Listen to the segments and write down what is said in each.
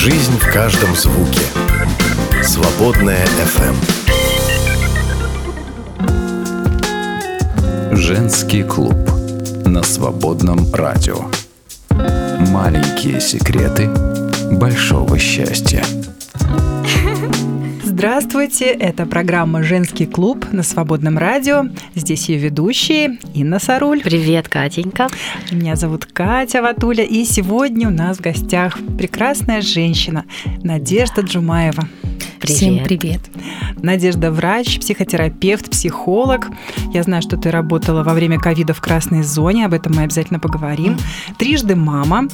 Жизнь в каждом звуке. Свободная FM. Женский клуб на свободном радио. Маленькие секреты большого счастья. Здравствуйте, это программа «Женский клуб» на Свободном радио. Здесь ее ведущие Инна Саруль. Привет, Катенька. Меня зовут Катя Ватуля, и сегодня у нас в гостях прекрасная женщина Надежда Джумаева. Привет. Всем привет. Надежда – врач, психотерапевт, психолог. Я знаю, что ты работала во время ковида в красной зоне, об этом мы обязательно поговорим. Трижды мама,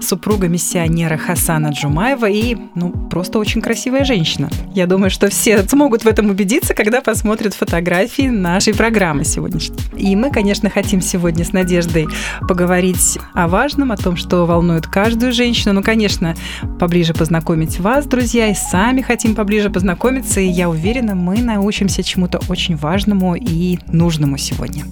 супруга миссионера Хасана Джумаева и, ну, просто очень красивая женщина. Я думаю, что все смогут в этом убедиться, когда посмотрят фотографии нашей программы сегодняшней. И мы, конечно, хотим сегодня с Надеждой поговорить о важном, о том, что волнует каждую женщину. Ну, конечно, поближе познакомить вас, друзья, и сами хотим поближе познакомиться, и я уверена, мы научимся чему-то очень важному и нужному сегодня.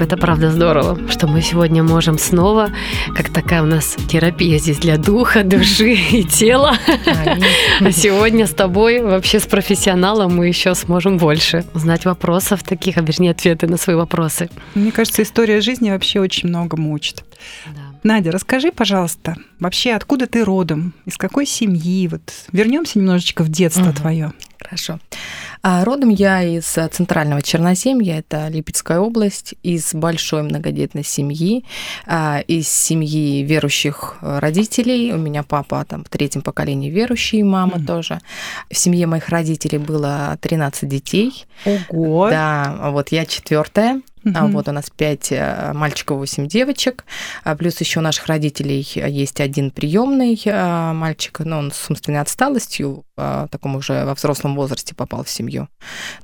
Это правда здорово, что мы сегодня можем снова, как такая у нас терапия здесь для духа, души и тела. А сегодня с тобой, вообще с профессионалом, мы еще сможем больше узнать вопросов таких, а вернее ответы на свои вопросы. Мне кажется, история жизни вообще очень многому учит. Да. Надя, расскажи, пожалуйста, вообще откуда ты родом, из какой семьи? Вот вернемся немножечко в детство Мгм. твое. Хорошо. А, Родом я из а, центрального Черноземья, это Липецкая область, из большой многодетной семьи, а, из семьи верующих э, родителей. У меня папа там в третьем поколении верующий, мама Мгм. тоже. В семье моих родителей было 13 детей. Ого! Да, вот я четвертая. А Мгм. Вот у нас пять э, мальчиков, восемь девочек. А Плюс еще у наших родителей есть один приемный мальчик, но он с умственной отсталостью, а, таком уже во взрослом возрасте попал в семью.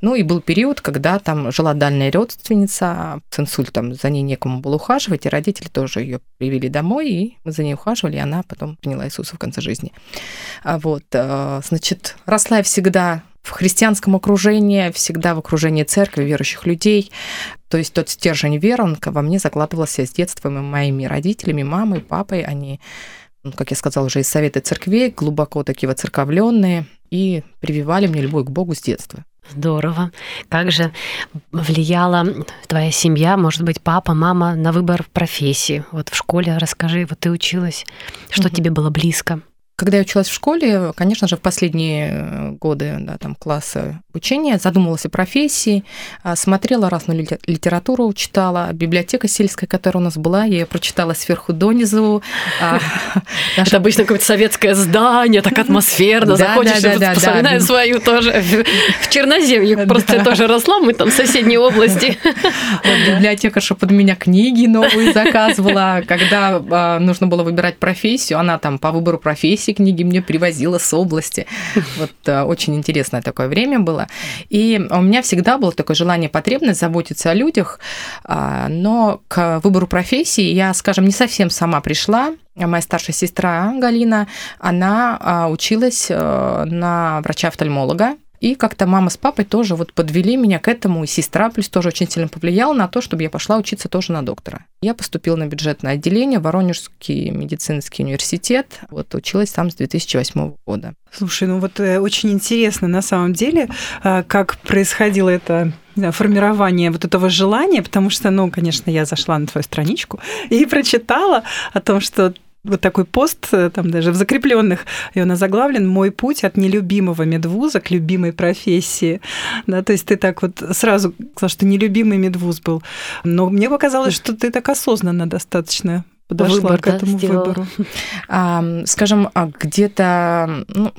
Ну и был период, когда там жила дальняя родственница с инсультом, за ней некому было ухаживать, и родители тоже ее привели домой, и мы за ней ухаживали, и она потом приняла Иисуса в конце жизни. А Вот, э, значит, росла я всегда в христианском окружении, всегда в окружении церкви, верующих людей. То есть тот стержень веры, он во мне закладывался с детства моими родителями, мамой, папой. Они, ну, как я сказала, уже из совета церквей, глубоко такие воцерковленные и прививали мне любовь к Богу с детства. Здорово. Как же влияла твоя семья, может быть, папа, мама на выбор профессии? Вот в школе расскажи, вот ты училась, что Мгм. тебе было близко? Когда я училась в школе, конечно же, в последние э, годы да, там, класса обучения задумывалась о профессии, а, смотрела разную лите- литературу, читала. Библиотека сельская, которая у нас была, я ее прочитала сверху донизу. А, Это обычно какое-то советское здание, так атмосферно, заходишь, вспоминаю свою тоже в, Черноземье, просто тоже росла, мы там в соседней области. Библиотекарша под меня книги новые заказывала. Когда а, нужно было выбирать профессию, она там по выбору профессии книги мне привозила с области. Вот а, очень интересное такое время было. И у меня всегда было такое желание, потребность заботиться о людях, а, но к выбору профессии я, скажем, не совсем сама пришла. Моя старшая сестра Галина, она а, училась э, на врача-офтальмолога, и как-то мама с папой тоже вот подвели меня к этому, и сестра плюс тоже очень сильно повлияла на то, чтобы я пошла учиться тоже на доктора. Я поступила на бюджетное отделение, Воронежский медицинский университет, вот училась там с 2008 года. Слушай, ну вот э, очень интересно на самом деле, а, как происходило это формирование вот этого желания, потому что, ну, конечно, я зашла на твою страничку и прочитала о том, что вот такой пост, э, там даже в закрепленных, и он озаглавлен «Мой путь от нелюбимого медвуза к любимой профессии». Да, то есть ты так вот сразу сказала, что нелюбимый медвуз был. Но мне показалось, что ты так осознанно достаточно подошла Выбор, к да, этому сделала. выбору. А, скажем, а, где-то ну,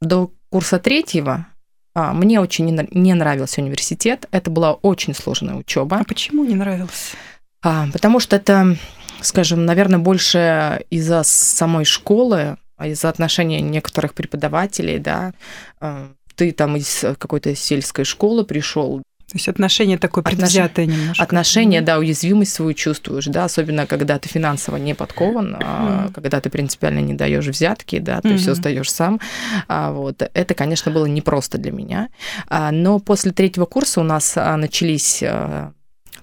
до курса третьего а, мне очень не нравился университет. Это была очень сложная учеба. А почему не нравилось? А, потому что это, скажем, наверное, больше из-за самой школы, а из-за отношения некоторых преподавателей, да. А, Ты там из какой-то сельской школы пришел, То есть отношение такое Отнош- предвзятое немножко. отношения, да, уязвимость свою чувствуешь, да, особенно когда ты финансово не подкован, а, Мгм. когда ты принципиально не даешь взятки, да, ты все Мгм. сдаешь сам. А, Вот это, конечно, было непросто для меня. А, Но после третьего курса у нас а, начались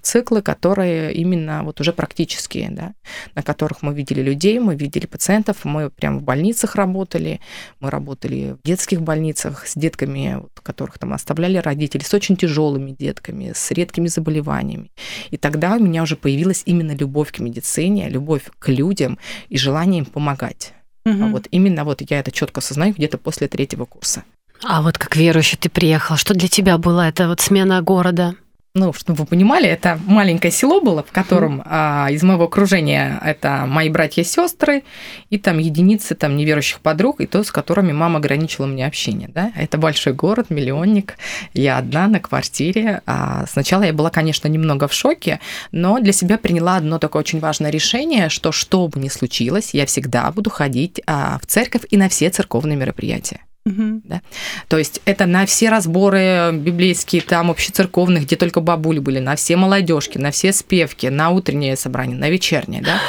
циклы, которые именно вот уже практические, да, на которых мы видели людей, мы видели пациентов, мы прямо в больницах работали, мы работали в детских больницах с детками, вот, которых там оставляли родители, с очень тяжелыми детками, с редкими заболеваниями. И тогда у меня уже появилась именно любовь к медицине, любовь к людям и желание им помогать. Угу. Вот именно вот я это четко осознаю где-то после третьего курса. А вот как верующий ты приехал, что для тебя была эта вот смена города? Ну, чтобы вы понимали, это маленькое село было, в котором а, из моего окружения это мои братья и сестры, и там единицы там неверующих подруг, и то, с которыми мама ограничила мне общение. Да? Это большой город, миллионник. Я одна на квартире. А сначала я была, конечно, немного в шоке, но для себя приняла одно такое очень важное решение, что что бы ни случилось, я всегда буду ходить а, в церковь и на все церковные мероприятия. Угу. Да? То есть это на все разборы библейские, там общецерковных, где только бабули были, на все молодежки, на все спевки, на утреннее собрание, на вечернее, да.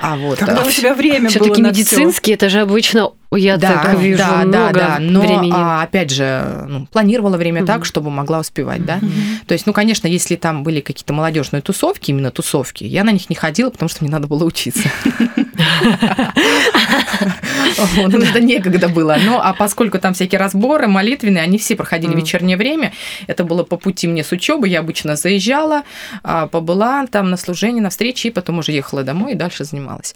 А вот Когда у тебя время все таки медицинские, это же обычно я да, так вижу да, много да, да. Но, времени. А, опять же, ну, планировала время угу. так, чтобы могла успевать, да. Угу. То есть, ну, конечно, если там были какие-то молодежные тусовки, именно тусовки, я на них не ходила, потому что мне надо было учиться. Это некогда было. Ну, а поскольку там всякие разборы, молитвенные, они все проходили в вечернее время, это было по пути мне с учебы, я обычно заезжала, а, побыла там на служении, на встрече, и потом уже ехала домой и дальше занималась.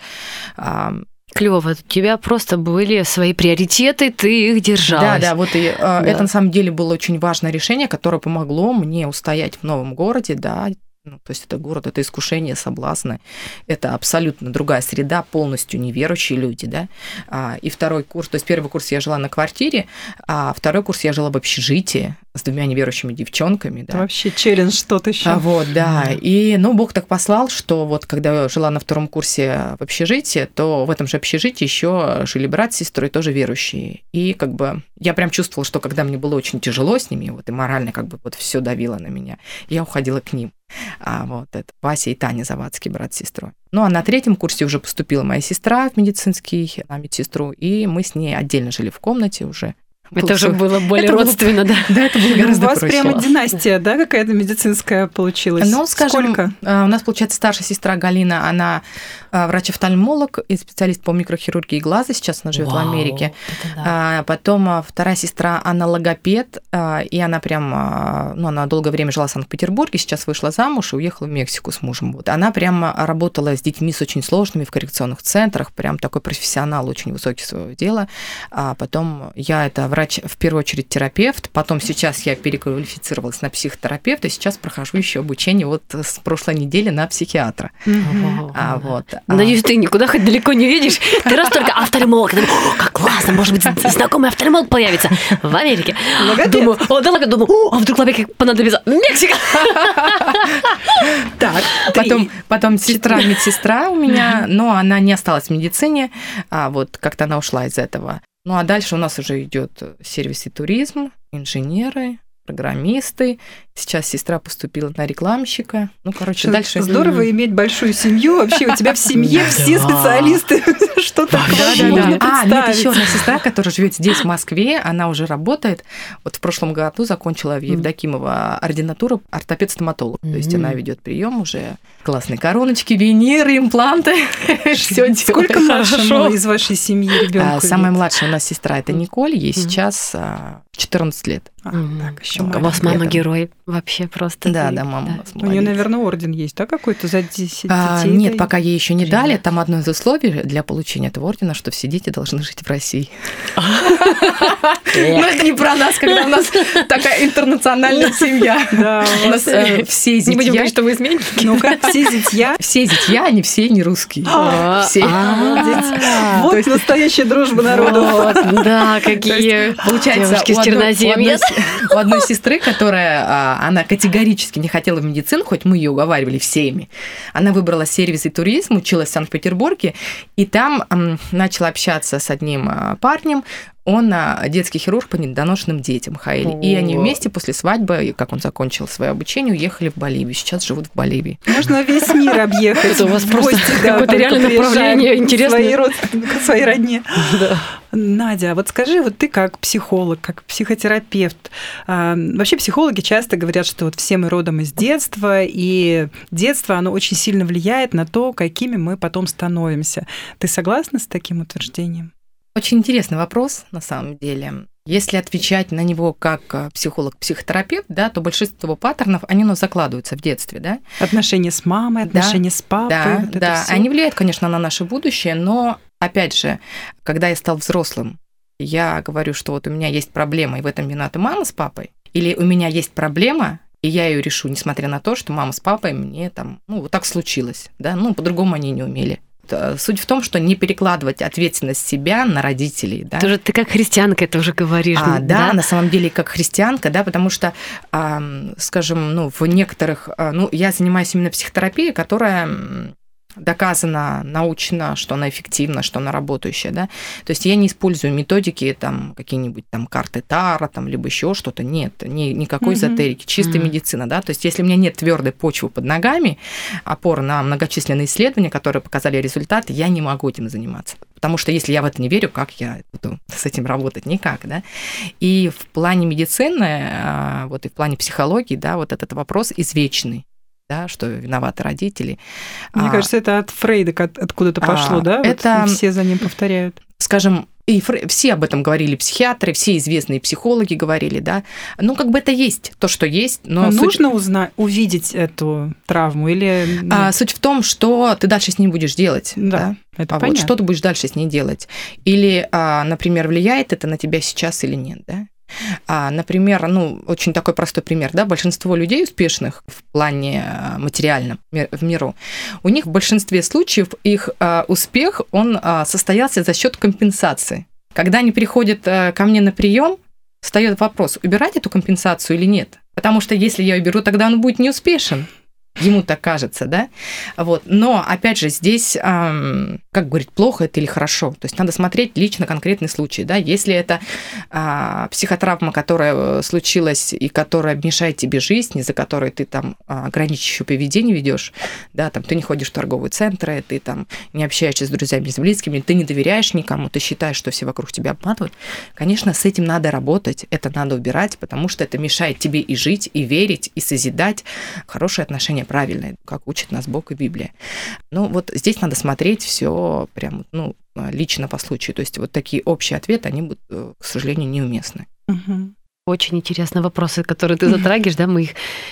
Клево, у тебя просто были свои приоритеты, ты их держала. Да, да, вот и да. это на самом деле было очень важное решение, которое помогло мне устоять в новом городе, да, ну, то есть это город, это искушение, соблазны, это абсолютно другая среда, полностью неверующие люди, да. А, и второй курс, то есть первый курс я жила на квартире, а второй курс я жила в общежитии с двумя неверующими девчонками, да. вообще челлендж что-то еще. А, вот, да. И, ну, Бог так послал, что вот когда я жила на втором курсе в общежитии, то в этом же общежитии еще жили брат с сестрой, тоже верующие. И как бы я прям чувствовала, что когда мне было очень тяжело с ними, вот и морально как бы вот все давило на меня, я уходила к ним. А вот это Вася и Таня Завадский, брат с сестрой. Ну, а на третьем курсе уже поступила моя сестра в медицинский, на медсестру, и мы с ней отдельно жили в комнате уже. Это уже было более это родственно, было, да? Да, это было гораздо У вас проще. прямо династия, да, какая-то медицинская получилась? Ну, скажем, Сколько? А, у нас, получается, старшая сестра Галина, она а, врач-офтальмолог и специалист по микрохирургии глаза, сейчас она живет в Америке. Да. А, потом вторая сестра, она логопед, и она прям, ну, она долгое время жила в Санкт-Петербурге, сейчас вышла замуж и уехала в Мексику с мужем. Вот. Она прям работала с детьми с очень сложными в коррекционных центрах, прям такой профессионал, очень высокий своего дела. А потом я это врач врач, в первую очередь терапевт, потом сейчас я переквалифицировалась на психотерапевта, сейчас прохожу еще обучение вот с прошлой недели на психиатра. А, вот. А Надеюсь, ты никуда хоть далеко не видишь. Ты раз только офтальмолог. О, как классно, может быть, знакомый офтальмолог появится в Америке. Думаю, о, ладно, думаю, а вдруг Америке понадобится Мексика. Так, потом, потом сестра, медсестра у меня, но она не осталась в медицине, а вот как-то она ушла из этого. Ну а дальше у нас уже идет сервис и туризм, инженеры, программисты. Сейчас сестра поступила на рекламщика. Ну, короче, Что дальше... Здорово иметь большую семью. Вообще у тебя в семье все специалисты. Что такое А, нет, еще одна сестра, которая живет здесь, в Москве. Она уже работает. Вот в прошлом году закончила в Евдокимова ординатуру ортопед-стоматолог. То есть она ведет прием уже. Классные короночки, виниры, импланты. Все. Сколько младшего из вашей семьи ребенка? Самая младшая у нас сестра это Николь. Ей сейчас 14 лет. А, так, еще У вас мама герой вообще просто. Да, да, мама да. у нас У нее, наверное, орден есть, да, какой-то за 10 а, детей? Нет, пока ей еще не дали. Там одно из условий для получения этого ордена, что все дети должны жить в России. Но это не про нас, когда у нас такая интернациональная семья. Да, у нас э, все зятья. Не будем говорить, что вы измените. Ну-ка, все зятья. Все зятья, они все не русские. А, все. Вот настоящая дружба народов. Да, какие Получается, черноземья. У одной сестры, которая, а, она категорически не хотела в медицину, хоть мы ее уговаривали всеми, она выбрала сервис и туризм, училась в Санкт-Петербурге, и там начала общаться с одним а, парнем, он а, детский хирург по недоношенным детям, Хаэль. И они вместе после свадьбы, как он закончил свое обучение, уехали в Боливию. Сейчас живут в Боливии. Можно весь мир объехать. Это у вас просто какое-то реально направление интересное. Родне. Да. Надя, а вот скажи, вот ты как психолог, как психотерапевт, а, вообще психологи часто говорят, что вот все мы родом из детства, и детство, оно очень сильно влияет на то, какими мы потом становимся. Ты согласна с таким утверждением? Очень интересный вопрос, на самом деле. Если отвечать на него как э, психолог-психотерапевт, да, то большинство паттернов, они у нас закладываются в детстве, да. Отношения с мамой, отношения да, с папой. Да, вот да. Они влияют, конечно, на наше будущее, но, опять же, когда я стал взрослым, я говорю, что вот у меня есть проблема, и в этом виновата мама с папой, или у меня есть проблема, и я ее решу, несмотря на то, что мама с папой мне там, ну, вот так случилось, да, ну, по-другому они не умели. Э, суть в том, что не перекладывать ответственность себя на родителей. Да? Тоже ты как христианка это уже говоришь. А, да, да, на самом деле как христианка, да, потому что, скажем, ну, в некоторых, а, ну, я занимаюсь именно психотерапией, которая доказано научно, что она эффективна, что она работающая, да. То есть я не использую методики, там, какие-нибудь там карты Тара, там, либо еще что-то, нет, ни, никакой эзотерики, чистая mm-hmm. медицина, да. То есть если у меня нет твердой почвы под ногами, опора на многочисленные исследования, которые показали результаты, я не могу этим заниматься. Потому что если я в это не верю, как я буду с этим работать? Никак, да. И в плане медицины, а, вот и в плане психологии, да, вот этот вопрос извечный да, что виноваты родители. Мне а, кажется, это от Фрейда откуда-то а, пошло, да? Это вот все за ним повторяют. Скажем, и Фре... все об этом говорили психиатры, все известные психологи говорили, да. Ну, как бы это есть, то, что есть, но... но суть... Нужно узнать, увидеть эту травму или... А, суть в том, что ты дальше с ней будешь делать. Да, да? это а понятно. Вот что ты будешь дальше с ней делать. Или, а, например, влияет это на тебя сейчас или нет, да? А, например, ну, очень такой простой пример, да, большинство людей успешных в плане э, материальном в миру, у них в большинстве случаев их а, успех, он а, состоялся за счет компенсации. Когда они приходят а, ко мне на прием, встает вопрос, убирать эту компенсацию или нет. Потому что если я уберу, тогда он будет неуспешен. Ему так кажется, да? Вот. Но, опять же, здесь, как говорить, плохо это или хорошо. То есть надо смотреть лично конкретный случай, да? Если это э, психотравма, которая э, случилась и которая мешает тебе жизнь, из-за которой ты там а, ограничивающее поведение ведешь, да, там ты не ходишь в торговые центры, ты там не общаешься с друзьями, с близкими, ты не доверяешь никому, ты считаешь, что все вокруг тебя обманывают, конечно, с этим надо работать, это надо убирать, потому что это мешает тебе и жить, и верить, и созидать хорошие отношения поведение правильное, как учит нас Бог и Библия. Ну, вот здесь надо смотреть все прям, ну, лично по случаю. То есть вот такие общие ответы, они будут, э, к сожалению, неуместны. Угу. Очень интересные вопросы, которые ты затрагиваешь, да, мы их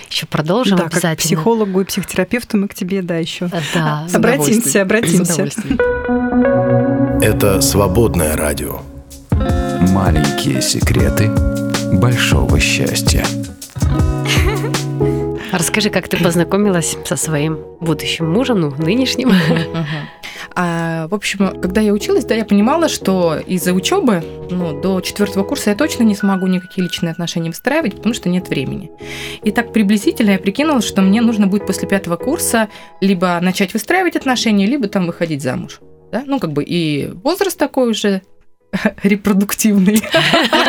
еще продолжим да, обязательно. Как психологу и психотерапевту мы к тебе, да, еще да. обратимся, обратимся. Это свободное радио. Маленькие секреты большого счастья. Расскажи, как ты познакомилась со своим будущим мужем, ну, нынешним? А, в общем, когда я училась, да, я понимала, что из-за учебы, ну, до четвертого курса я точно не смогу никакие личные отношения выстраивать, потому что нет времени. И так приблизительно я прикинула, что мне нужно будет после пятого курса либо начать выстраивать отношения, либо там выходить замуж. Да? Ну, как бы и возраст такой уже, репродуктивный.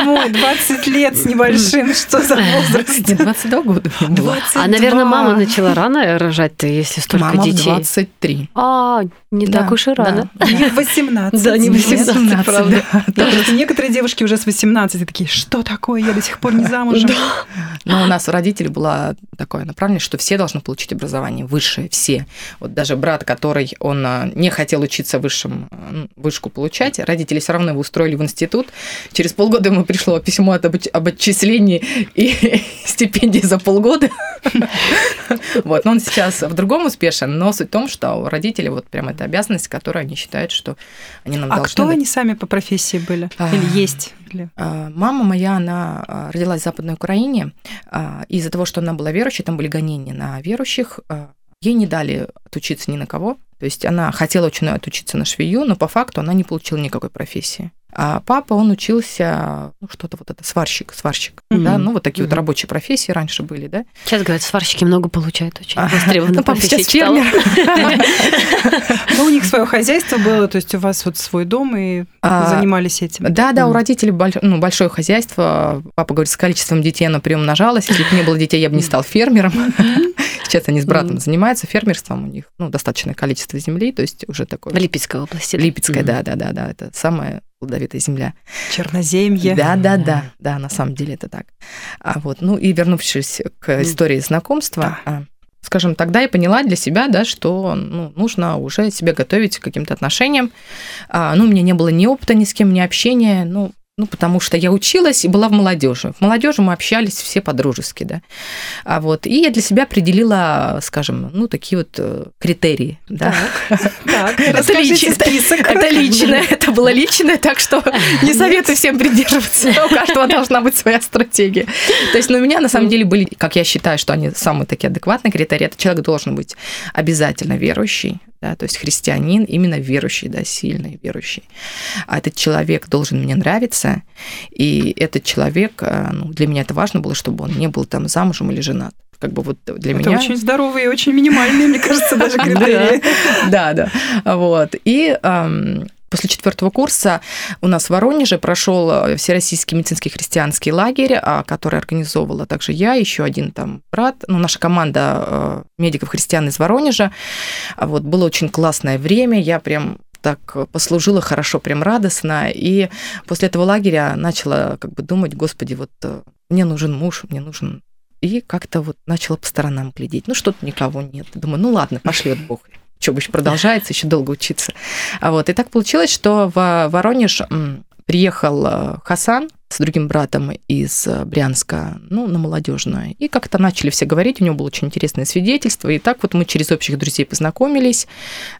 Мой, 20 лет с небольшим, что за возраст? 22 года. 22. А, наверное, мама начала рано рожать-то, если столько мама детей. Мама 23. А, не да, так уж и рано. Да. 18. Да, не 18, 18 правда. Да. Некоторые девушки уже с 18 такие, что такое, я до сих пор не замужем. Но у нас у родителей была такое направление, что все должны получить образование высшее, все. Вот даже брат, который, он а, не хотел учиться высшим, вышку получать, родители все равно его устроили в институт. Через полгода ему пришло письмо об, об отчислении и стипендии за полгода. Вот, но он сейчас в другом успешен, но суть в том, что у родителей вот прям эта обязанность, которую они считают, что они нам а должны. А кто они сами по профессии были? Или есть? А, мама моя, она а, родилась в Западной Украине. Из-за того, что она была верующей, там были гонения на верующих, ей не дали отучиться ни на кого. То есть она хотела очень отучиться на швею, но по факту она не получила никакой профессии. А папа, он учился, ну, что-то вот это, сварщик, сварщик, mm-hmm. да, ну, вот такие mm-hmm. вот рабочие профессии раньше были, да. Сейчас, говорят, сварщики много получают, очень востребованно. Ну, папа сейчас фермер. Ну, у них свое хозяйство было, то есть у вас вот свой дом, и а, занимались этим. Да, да, у родителей ну, большое хозяйство. Папа говорит, с количеством детей оно приумножалось. Если бы не было детей, я бы не стал фермером. Сейчас они с братом занимаются фермерством, у них ну, достаточное количество земли, то есть уже такое... В Липецкой области. Липецкая, да, да, да, да. Это самое плодовитая земля. Черноземье. Да, да, да, да, на самом деле это так. А вот, ну и вернувшись к истории знакомства, да. скажем, тогда я поняла для себя, да, что ну, нужно уже себя готовить к каким-то отношениям. А, ну, у меня не было ни опыта ни с кем, ни общения, ну, ну, потому что я училась и была в молодежи. В молодежи мы общались все по-дружески, да. А вот, и я для себя определила, скажем, ну, такие вот э, критерии, да. Так, это личное. Это личное, это было личное, так что не советую всем придерживаться. У каждого должна быть своя стратегия. То есть, ну, у меня на самом деле были, как я считаю, что они самые такие адекватные критерии. Это человек должен быть обязательно верующий, да, то есть христианин именно верующий, да, сильный верующий. А этот человек должен мне нравиться, и этот человек, э, ну, для меня это важно было, чтобы он не был там замужем или женат как бы вот для это меня... очень здоровые, очень минимальные, мне кажется, даже критерии. Да, да. Вот. И После четвертого курса у нас в Воронеже прошел э, Всероссийский медицинский христианский лагерь, а, который организовывала также я, еще один там брат, ну, наша команда э, медиков-христиан из Воронежа. А вот было очень классное время, я прям так послужила хорошо, прям радостно. И после этого лагеря начала как бы думать, господи, вот э, мне нужен муж, мне нужен... И как-то вот начала по сторонам глядеть. Ну, что-то никого нет. Думаю, ну ладно, пошлет Бог учеба еще продолжается, еще долго учиться. Вот, и так получилось, что в Воронеж приехал э, Хасан с другим братом из э, Брянска, ну, на молодежное. И как-то начали все говорить, у него было очень интересное свидетельство. И так вот мы через общих друзей познакомились.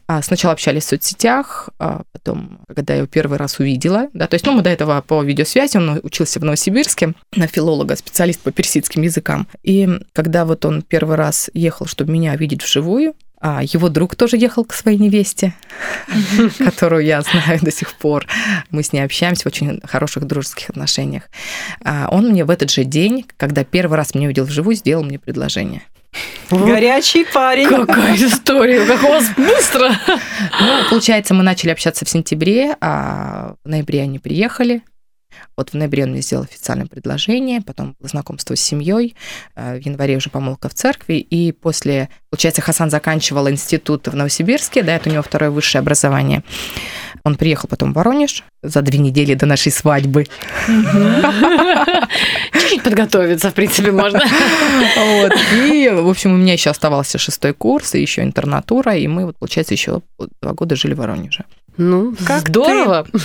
А, сначала общались в соцсетях, а потом, когда я его первый раз увидела, да, то есть, ну, мы до этого по видеосвязи, он учился в Новосибирске на филолога, специалист по персидским языкам. И когда вот он первый раз ехал, чтобы меня видеть вживую, а его друг тоже ехал к своей невесте, которую я знаю до сих пор. Мы с ней общаемся в очень хороших дружеских отношениях. А он мне в этот же день, когда первый раз меня увидел вживую, сделал мне предложение. Горячий парень. Какая история, как у вас быстро. Ну, получается, мы начали общаться в сентябре, а в ноябре они приехали. Вот в ноябре он мне сделал официальное предложение, потом было знакомство с семьей, э, в январе уже помолвка в церкви, и после, получается, Хасан заканчивал институт в Новосибирске, да, это у него второе высшее образование. Он приехал потом в Воронеж за две недели до нашей свадьбы. Чуть-чуть подготовиться, в принципе, можно. Вот. И, в общем, у меня еще оставался шестой курс, и еще интернатура, и мы, вот, получается, еще два года жили в Воронеже. Ну, как здорово. Ты...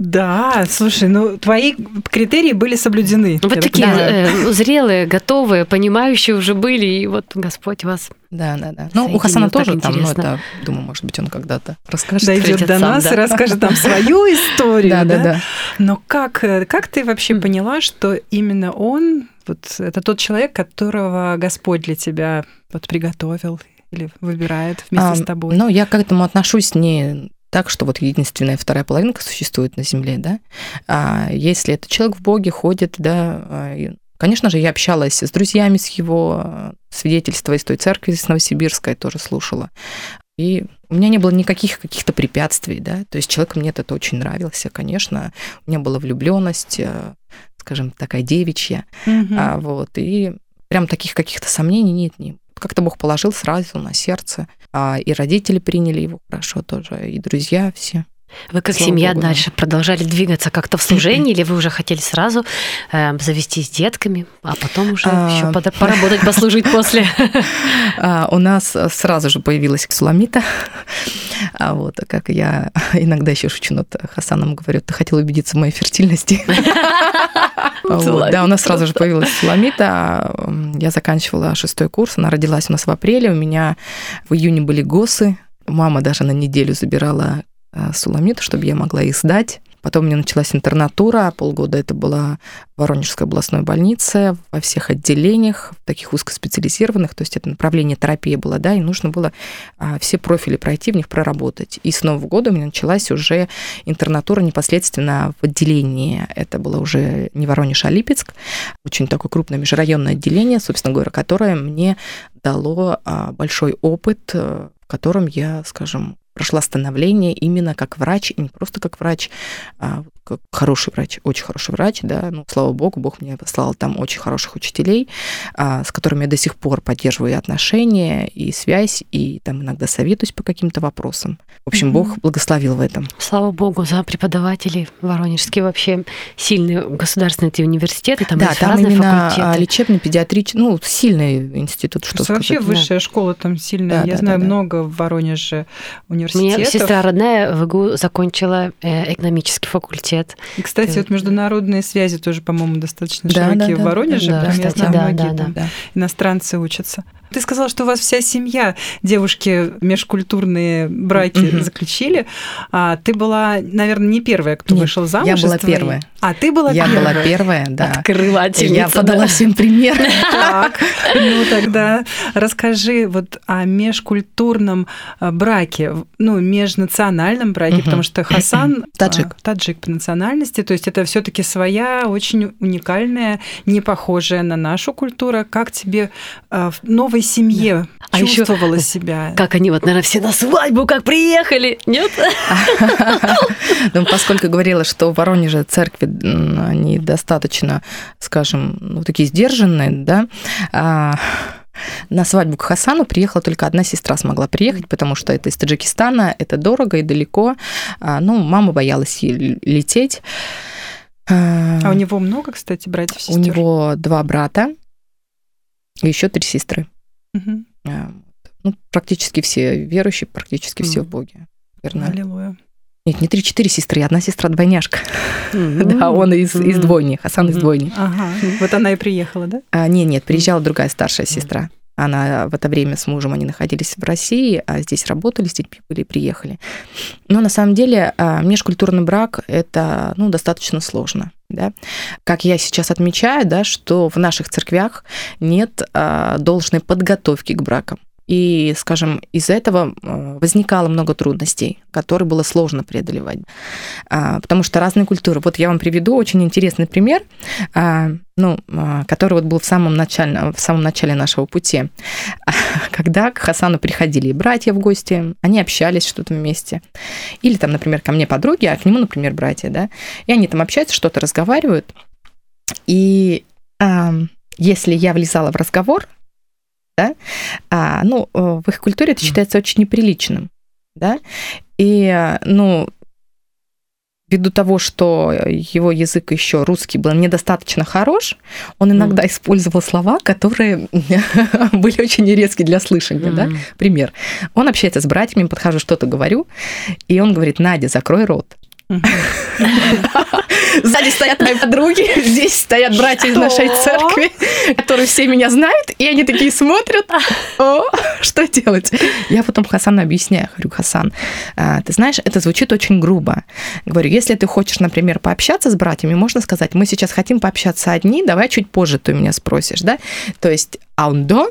Да, слушай, ну твои критерии были соблюдены. Вот такие э, зрелые, готовые, понимающие уже были, и вот Господь вас. Да, да, да. Ну, у Хасана тоже там, ну, это, думаю, может быть, он когда-то расскажет. Дойдет до нас и расскажет там свою историю. Да, да, да. Но как, э, как ты вообще поняла, что именно он, вот это тот человек, которого Господь для тебя вот приготовил или выбирает вместе с тобой? Ну, я к этому отношусь не так, что вот единственная вторая половинка существует на Земле, да. А если этот человек в Боге ходит, да, а, конечно же, я общалась с друзьями с его а, свидетельства из той церкви, из Новосибирской, тоже слушала. И у меня не было никаких каких-то препятствий, да, то есть человек мне это очень нравился, конечно, у меня была влюбленность, а, скажем, такая девичья, mm-hmm. а, вот, и прям таких каких-то сомнений нет, не как-то Бог положил сразу на сердце. А и родители приняли его хорошо тоже, и друзья все. Вы как Слава семья Богу, дальше продолжали двигаться как-то в служении, или вы уже хотели сразу э, завести с детками, а потом уже а, еще поработать, послужить после? А, у нас сразу же появилась суламита. А вот, как я иногда еще шучу над Хасаном, говорю, ты хотел убедиться в моей фертильности. Да, у нас сразу же появилась суламита. Я заканчивала шестой курс, она родилась у нас в апреле, у меня в июне были ГОСы, Мама даже на неделю забирала Э, суламиту, чтобы я могла их сдать. Потом у меня началась интернатура, полгода это была Воронежская областной больница во всех отделениях, таких узкоспециализированных, то есть это направление терапии было, да, и нужно было а, все профили пройти, в них проработать. И с Нового года у меня началась уже интернатура непосредственно в отделении, это было уже не Воронеж, а Липецк, очень такое крупное межрайонное отделение, собственно говоря, которое мне дало а, большой опыт, э, в котором я, скажем, прошла становление именно как врач, и не просто как врач, а как хороший врач, очень хороший врач, да, ну, слава богу, Бог мне послал там очень хороших учителей, а, с которыми я до сих пор поддерживаю отношения, и связь, и там иногда советуюсь по каким-то вопросам. В общем, mm-hmm. Бог благословил в этом. Слава богу за преподавателей воронежские вообще сильные государственные эти университеты, там да, есть там разные именно факультеты. лечебный, педиатрический, ну, сильный институт, что Просто вообще сказать. высшая школа там сильная. Да, Я да, знаю да, да. много в Воронеже У меня университетов. сестра родная в ИГУ закончила э, экономический факультет. И, кстати, вот международные связи тоже, по-моему, достаточно Да, широкие да, в да, Воронеже. да, Прям я кстати, знаю, да, многие да, там Да. иностранцы учатся. Ты сказала, что у вас вся семья, девушки, межкультурные браки Мгм. заключили. А ты была, наверное, не первая, кто Нет, вышел замуж. я была твоей. первая. А ты была Я первая. была первая, да. Открывательница. Я подала да. всем пример. Так, ну тогда расскажи вот о межкультурном а, браке, ну, межнациональном браке, потому что Хасан а, Таджик. таджик по национальности, то есть это все таки своя, очень уникальная, не похожая на нашу культуру. Как тебе а, в новой семье А ещё чувствовала себя? Как они вот, наверное, все на свадьбу как приехали, нет? Ну, поскольку говорила, что в Воронеже церкви, они достаточно, скажем, ну, такие сдержанные, да, а, на свадьбу к Хасану приехала только одна сестра смогла приехать, потому что это из Таджикистана, это дорого и далеко. А, Ну, мама боялась лететь. А у него много, кстати, братьев и У сестер? него два брата и еще три сестры. А, Ну, практически все верующие, практически все в. Боге. Верно. Аллилуйя. Нет, не три-четыре сестры, одна сестра-двойняшка. Да, он из, из Мгм. двойни, Хасан из Мгм. двойни. Ага, вот она и приехала, да? А, нет, нет, приезжала другая старшая сестра. Она в это время с мужем, они находились в России, а здесь работали, детьми были и приехали. Но на самом деле а, межкультурный брак – это ну, достаточно сложно. Да? Как я сейчас отмечаю, да, что в наших церквях нет а, должной подготовки к бракам. И, скажем, из-за этого а, возникало много трудностей, которые было сложно преодолевать. А, Потому что разные культуры. Вот я вам приведу очень интересный пример, а, ну, а, который вот был в самом начале, в самом начале нашего пути. Когда к Хасану приходили братья в гости, они общались что-то вместе. Или там, например, ко мне подруги, а к нему, например, братья, да. И они там общаются, что-то разговаривают. И если я влезала в разговор, да, а, ну, э, в их культуре это считается очень неприличным, да, и, э, ну, ввиду того, что его язык еще русский был недостаточно хорош, он иногда использовал слова, которые были очень резкие для слышания, да. Мгм. Пример. Он общается с братьями, подхожу, что-то говорю, и он говорит, Надя, закрой рот. Сзади стоят мои подруги, здесь стоят братья из нашей церкви, которые все меня знают, и они такие смотрят, о, что делать? Я потом Хасану объясняю, говорю, Хасан, а, ты знаешь, это звучит очень грубо. Говорю, если ты хочешь, например, пообщаться с братьями, можно сказать, мы сейчас хотим пообщаться одни, давай чуть позже ты у меня спросишь, да? То есть, а он до?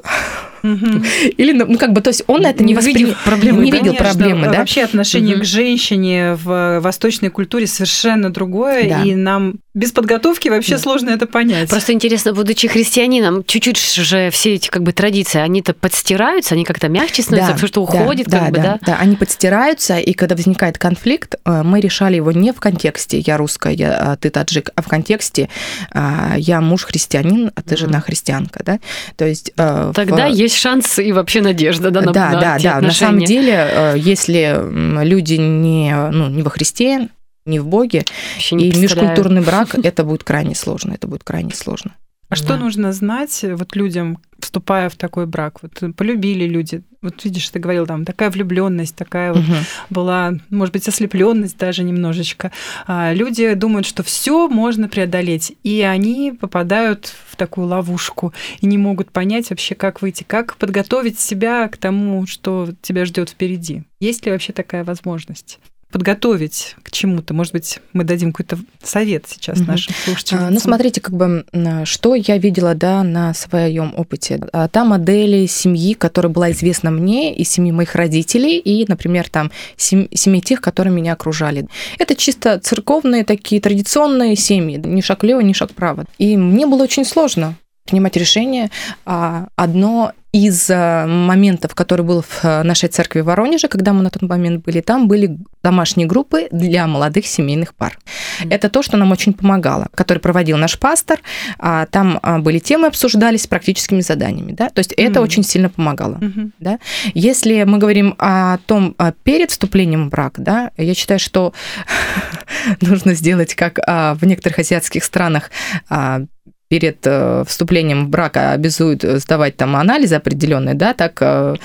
Мгм. Или, ну, как бы, то есть он это не, Не воспри- увидев проблемы, не да? видел Конечно, проблемы, да? Вообще отношение Мгм. к женщине в восточной культуре совершенно другое, Да. и нам без подготовки вообще Да. сложно это понять. Просто интересно, будучи христианином, чуть-чуть же все эти как бы традиции, они-то подстираются, они как-то мягче становятся, потому что уходит, да, как бы, да, да? да, они подстираются, и когда возникает конфликт, э, мы решали его не в контексте «я русская, я, а ты таджик», а в контексте а, «я муж христианин, а ты жена христианка», да? То есть... э, Тогда в- есть шанс и вообще надежда, да, на, да, на да, да. На самом отношения. деле, э, если люди не, ну, не во Христе, не в Боге, и представляю. межкультурный брак, это будет крайне сложно, это будет крайне сложно. А что Да. нужно знать вот людям, вступая в такой брак? Вот э, полюбили люди. Вот видишь, ты говорил, там такая влюбленность, такая вот Мгм. была, может быть, ослепленность даже немножечко. А люди думают, что все можно преодолеть, и они попадают в такую ловушку и не могут понять вообще, как выйти, как подготовить себя к тому, что тебя ждет впереди. Есть ли вообще такая возможность? Подготовить к чему-то? Может быть, мы дадим какой-то совет сейчас Мгм. нашим слушателям? А, Ну, смотрите, как бы, что я видела, да, на своем опыте. А, Та модель семьи, которая была известна мне, и семьи моих родителей, и, например, там, сем- семьи тех, которые меня окружали. Это чисто церковные такие традиционные семьи, ни шаг влево, ни шаг вправо. И мне было очень сложно принимать решение. А, Одно из э, моментов, который был в э, нашей церкви в Воронеже, когда мы на тот момент были, там были домашние группы для молодых семейных пар. Mm-hmm. Это то, что нам очень помогало, который проводил наш пастор. А, там а, были темы обсуждались с практическими заданиями, да, то есть mm-hmm. это очень сильно помогало, mm-hmm. да. Если мы говорим о том перед вступлением в брак, да, я считаю, что нужно сделать, как в некоторых азиатских странах перед э, вступлением в брак обязуют сдавать там анализы определенные, да, так э,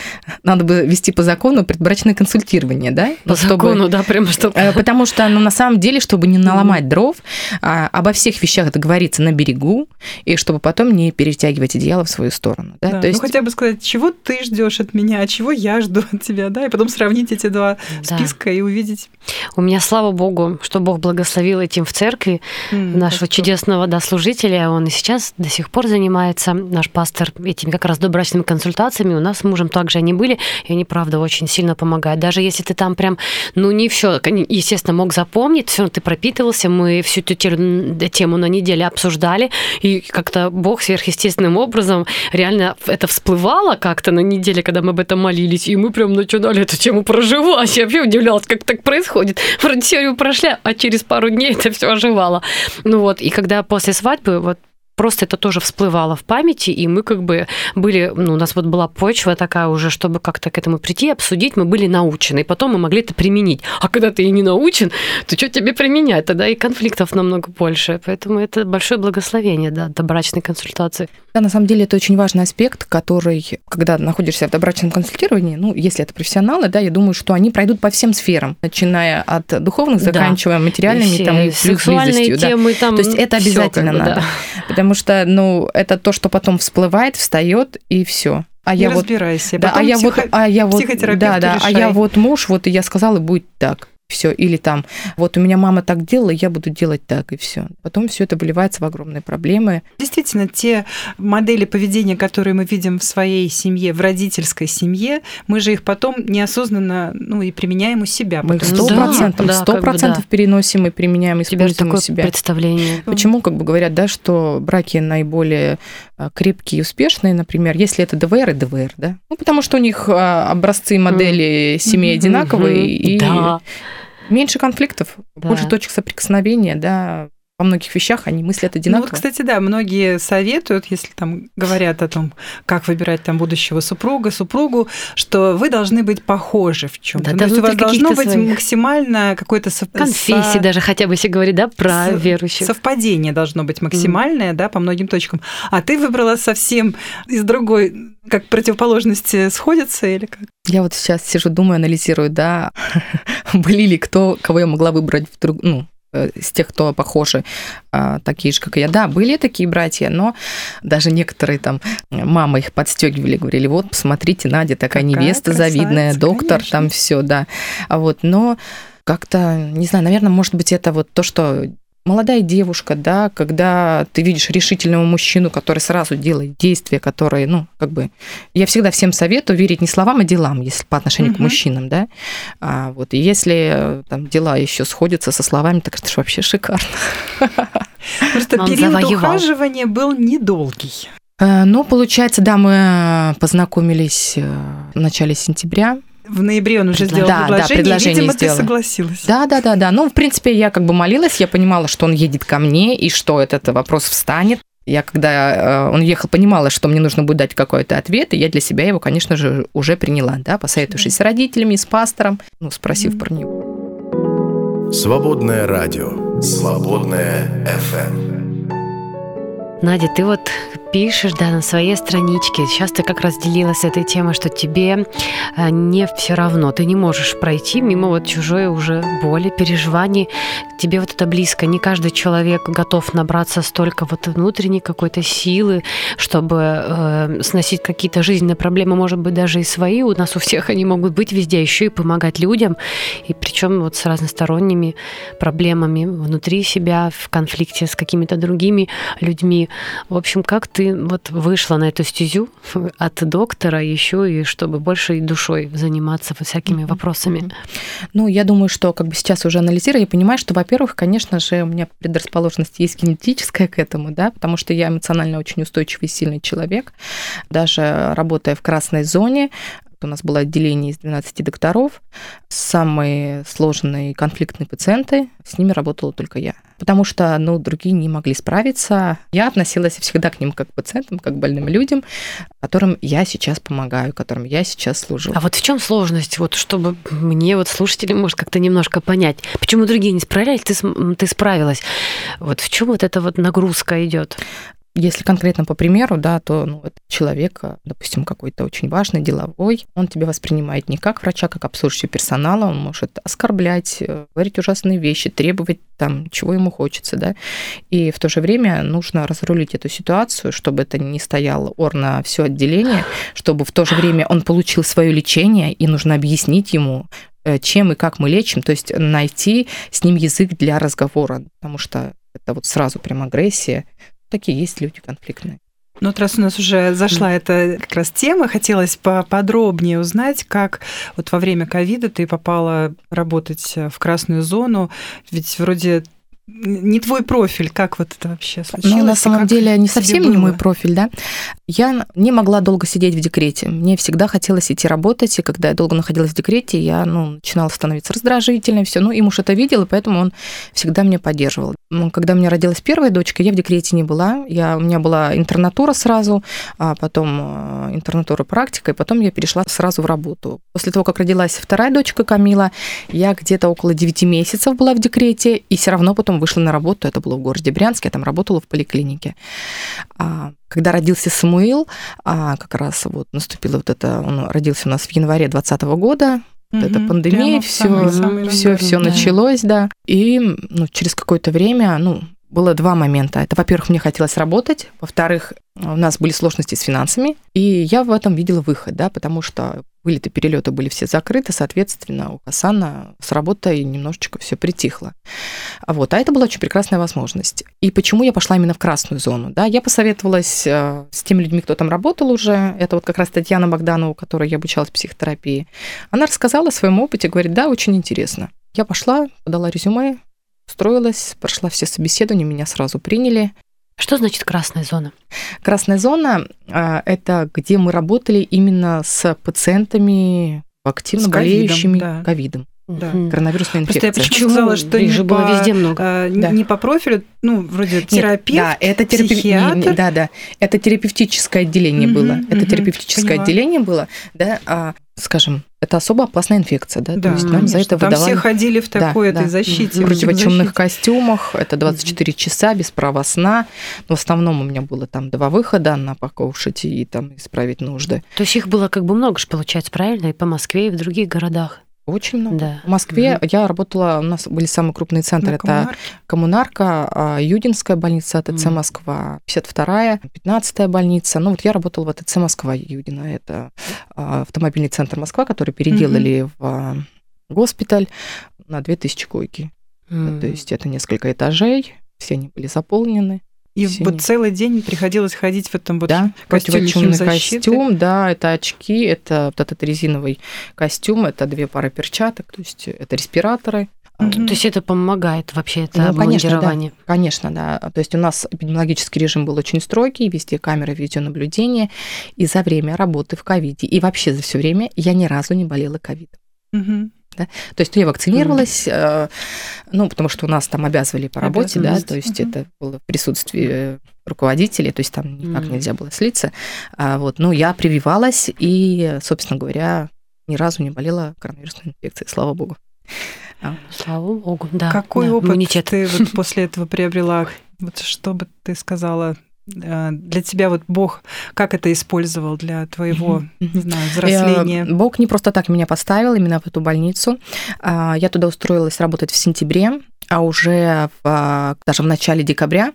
надо бы вести по закону предбрачное консультирование, да? По чтобы, закону, да, прямо чтобы... Э, потому что, ну, на самом деле, чтобы не наломать дров, а, обо всех вещах договориться на берегу, и чтобы потом не перетягивать одеяло в свою сторону, да? да То ну, есть... Ну, хотя бы сказать, чего ты ждешь от меня, а чего я жду от тебя, да, и потом сравнить эти два да. списка и увидеть. У меня, слава богу, что Бог благословил этим в церкви mm, нашего чудесного, да, служителя, он сейчас до сих пор занимается наш пастор этими как раз добрачными консультациями. У нас с мужем также они были, и они, правда, очень сильно помогают. Даже если ты там прям, ну, не все, естественно, мог запомнить, все равно ты пропитывался, мы всю эту тему на неделе обсуждали, и как-то Бог сверхъестественным образом реально это всплывало как-то на неделе, когда мы об этом молились, и мы прям начинали эту тему проживать. Я вообще удивлялась, как так происходит. Вроде теорию прошли, а через пару дней это все оживало. Ну вот, и когда после свадьбы, вот просто это тоже всплывало в памяти, и мы как бы были, ну, у нас вот была почва такая уже, чтобы как-то к этому прийти, обсудить, мы были научены, и потом мы могли это применить. А когда ты и не научен, то что тебе применять? Тогда и конфликтов намного больше. Поэтому это большое благословение, да, добрачной консультации. Да, на самом деле это очень важный аспект, который, когда находишься в добрачном консультировании, ну, если это профессионалы, да, я думаю, что они пройдут по всем сферам, начиная от духовных, заканчивая да. материальными, и там, и сексуальные темы, да. там То есть это обязательно как бы, надо. Да потому что, ну, это то, что потом всплывает, встает и все. А я разбирайся. Вот, да, а я вот, а я вот, да, да, а я вот муж, вот и я сказала, будет так все. Или там, вот у меня мама так делала, я буду делать так, и все. Потом все это выливается в огромные проблемы. Действительно, те модели поведения, которые мы видим в своей семье, в родительской семье, мы же их потом неосознанно ну, и применяем у себя. Мы их сто процентов, сто процентов переносим и применяем, используем у себя. представление. Почему, как бы говорят, да, что браки наиболее а, крепкие и успешные, например, если это ДВР и ДВР, да? Ну, потому что у них а, образцы модели семей одинаковые, и да меньше конфликтов, да. больше точек соприкосновения, да, во многих вещах они мыслят одинаково. Ну, вот, кстати, да, многие советуют, если там говорят о том, как выбирать там будущего супруга, супругу, что вы должны быть похожи в чем-то. Да, ну, то есть у вас должно быть своих... максимально какое-то сов... конфессии со... даже хотя бы если говорить, да, про Со... верующих. Совпадение должно быть максимальное, mm. да, по многим точкам. А ты выбрала совсем из другой, как противоположности сходятся или как? Я вот сейчас сижу, думаю, анализирую, да, были ли кто, кого я могла выбрать в друг, ну, Э, с тех, кто похожи, а, такие же, как и я. Да, были такие братья, но даже некоторые там мамы их подстегивали, говорили, вот, посмотрите, Надя такая Какая невеста завидная, доктор, конечно. там все, да. А вот, но как-то, не знаю, наверное, может быть, это вот то, что молодая девушка, да, когда ты видишь решительного мужчину, который сразу делает действия, которые, ну, как бы, я всегда всем советую верить не словам, а делам, если по отношению угу. к мужчинам, да, а, вот, и если там дела еще сходятся со словами, так это же вообще шикарно. Просто Он период завоевал. ухаживания был недолгий. Э, ну, получается, да, мы познакомились э, в начале сентября, в ноябре он уже сделал да, предложение, да, предложение и, видимо, сделала. ты согласилась. Да, да, да, да. Ну, в принципе, я как бы молилась, я понимала, что он едет ко мне, и что этот вопрос встанет. Я, когда э, он ехал, понимала, что мне нужно будет дать какой-то ответ, и я для себя его, конечно же, уже приняла, да, посоветовавшись с родителями, с пастором, ну, спросив mm-hmm. про него. Свободное радио. Свободное FM. Надя, ты вот пишешь, да, на своей страничке. Сейчас ты как раз делилась этой темой, что тебе э, не все равно. Ты не можешь пройти мимо вот чужой уже боли, переживаний. Тебе вот это близко. Не каждый человек готов набраться столько вот внутренней какой-то силы, чтобы э, сносить какие-то жизненные проблемы, может быть, даже и свои. У нас у всех они могут быть везде, еще и помогать людям. И причем вот с разносторонними проблемами внутри себя, в конфликте с какими-то другими людьми. В общем, как ты вот вышла на эту стезю от доктора еще и чтобы больше и душой заниматься всякими вопросами? Ну, я думаю, что как бы сейчас уже анализируя, я понимаю, что, во-первых, конечно же, у меня предрасположенность есть генетическая к этому, да, потому что я эмоционально очень устойчивый и сильный человек. Даже работая в красной зоне, у нас было отделение из 12 докторов. Самые сложные конфликтные пациенты, с ними работала только я. Потому что, ну, другие не могли справиться. Я относилась всегда к ним как к пациентам, как к больным людям, которым я сейчас помогаю, которым я сейчас служу. А вот в чем сложность, вот чтобы мне, вот слушатели, может, как-то немножко понять, почему другие не справлялись, ты, ты справилась. Вот в чем вот эта вот нагрузка идет? Если конкретно по примеру, да, то ну, это человек, э, допустим, какой-то очень важный, деловой, он тебя воспринимает не как врача, как обслуживающего персонала, он может оскорблять, э, говорить ужасные вещи, требовать там, чего ему хочется, да, и в то же время нужно разрулить эту ситуацию, чтобы это не стояло ор на все отделение, чтобы в то же время он получил свое лечение, и нужно объяснить ему, э, чем и как мы лечим, то есть найти с ним язык для разговора, потому что это вот сразу прям агрессия, такие есть люди конфликтные. Ну, вот раз у нас уже зашла mm. эта как раз тема, хотелось поподробнее узнать, как вот во время ковида ты попала работать в красную зону, ведь вроде не твой профиль, как вот это вообще случилось? Ну, на самом деле, не совсем было? не мой профиль, да. Я не могла долго сидеть в декрете. Мне всегда хотелось идти работать, и когда я долго находилась в декрете, я, ну, начинала становиться раздражительной, все. Ну, и муж это видел, и поэтому он всегда меня поддерживал. Когда у меня родилась первая дочка, я в декрете не была. Я, у меня была интернатура сразу, а потом э, интернатура практика, и потом я перешла сразу в работу. После того, как родилась вторая дочка Камила, я где-то около 9 месяцев была в декрете, и все равно потом вышла на работу, это было в городе Брянске, я там работала в поликлинике. А, когда родился Самуил, а, как раз вот наступило вот это, он родился у нас в январе 2020 года, вот угу, эта пандемия, все, все, все да. началось, да. И ну, через какое-то время, ну, было два момента. Это, во-первых, мне хотелось работать, во-вторых, у нас были сложности с финансами, и я в этом видела выход, да, потому что вылеты, перелеты были все закрыты, соответственно, у Хасана с работой немножечко все притихло. Вот, а это была очень прекрасная возможность. И почему я пошла именно в красную зону? Да, я посоветовалась э, с теми людьми, кто там работал уже. Это вот как раз Татьяна Богданова, у которой я обучалась психотерапии. Она рассказала о своем опыте, говорит, да, очень интересно. Я пошла, подала резюме, устроилась, прошла все собеседования, меня сразу приняли. Что значит красная зона? Красная зона а, – это где мы работали именно с пациентами активно с болеющими ковидом. Да. Коронавирусная инфекция. Просто я почему сказала, что их же было везде много. А, да. Не по профилю, ну, вроде терапевт, да, это терапи... психиатр. Да, да. Это терапевтическое отделение угу, было. Это угу, терапевтическое поняла. отделение было, да, а, скажем, это особо опасная инфекция, да, да то есть нам за это там выдавали... все ходили в такой да, этой да. защите. В противочумных защите. костюмах, это 24 угу. часа без права сна. Но в основном у меня было там два выхода на покушать и там исправить нужды. То есть их было как бы много же, получается, правильно, и по Москве, и в других городах. Очень много. Да. В Москве угу. я работала, у нас были самые крупные центры, На это Коммунарка, а, Юдинская больница, АТЦ угу. Москва, 52-я, 15-я больница. Ну вот я работала в АТЦ Москва Юдина, это а, автомобильный центр Москва, который переделали угу. в а, госпиталь на 2000 койки. Угу. То есть это несколько этажей, все они были заполнены. И Синий. вот целый день приходилось ходить в этом вот да, костюме костюм, да, это очки, это вот этот резиновый костюм, это две пары перчаток, то есть это респираторы. Mm-hmm. То есть это помогает вообще, это ну, конечно, да, конечно, да. То есть у нас эпидемиологический режим был очень строгий, везде камеры видеонаблюдения, и за время работы в ковиде, и вообще за все время я ни разу не болела ковидом. Mm-hmm. Да? То есть я вакцинировалась, mm-hmm. ну, потому что у нас там обязывали по работе, да, то есть mm-hmm. это было в присутствии руководителей, то есть там никак mm-hmm. нельзя было слиться. А вот, ну, я прививалась и, собственно говоря, ни разу не болела коронавирусной инфекцией, слава богу. А. Слава богу, да. Какой да, опыт иммунитет. ты вот после этого приобрела? Вот что бы ты сказала Э, для тебя вот Бог как это использовал для твоего, не знаю, взросления? Бог не просто так меня поставил именно в эту больницу. А, я туда устроилась работать в сентябре, а уже в, даже в начале декабря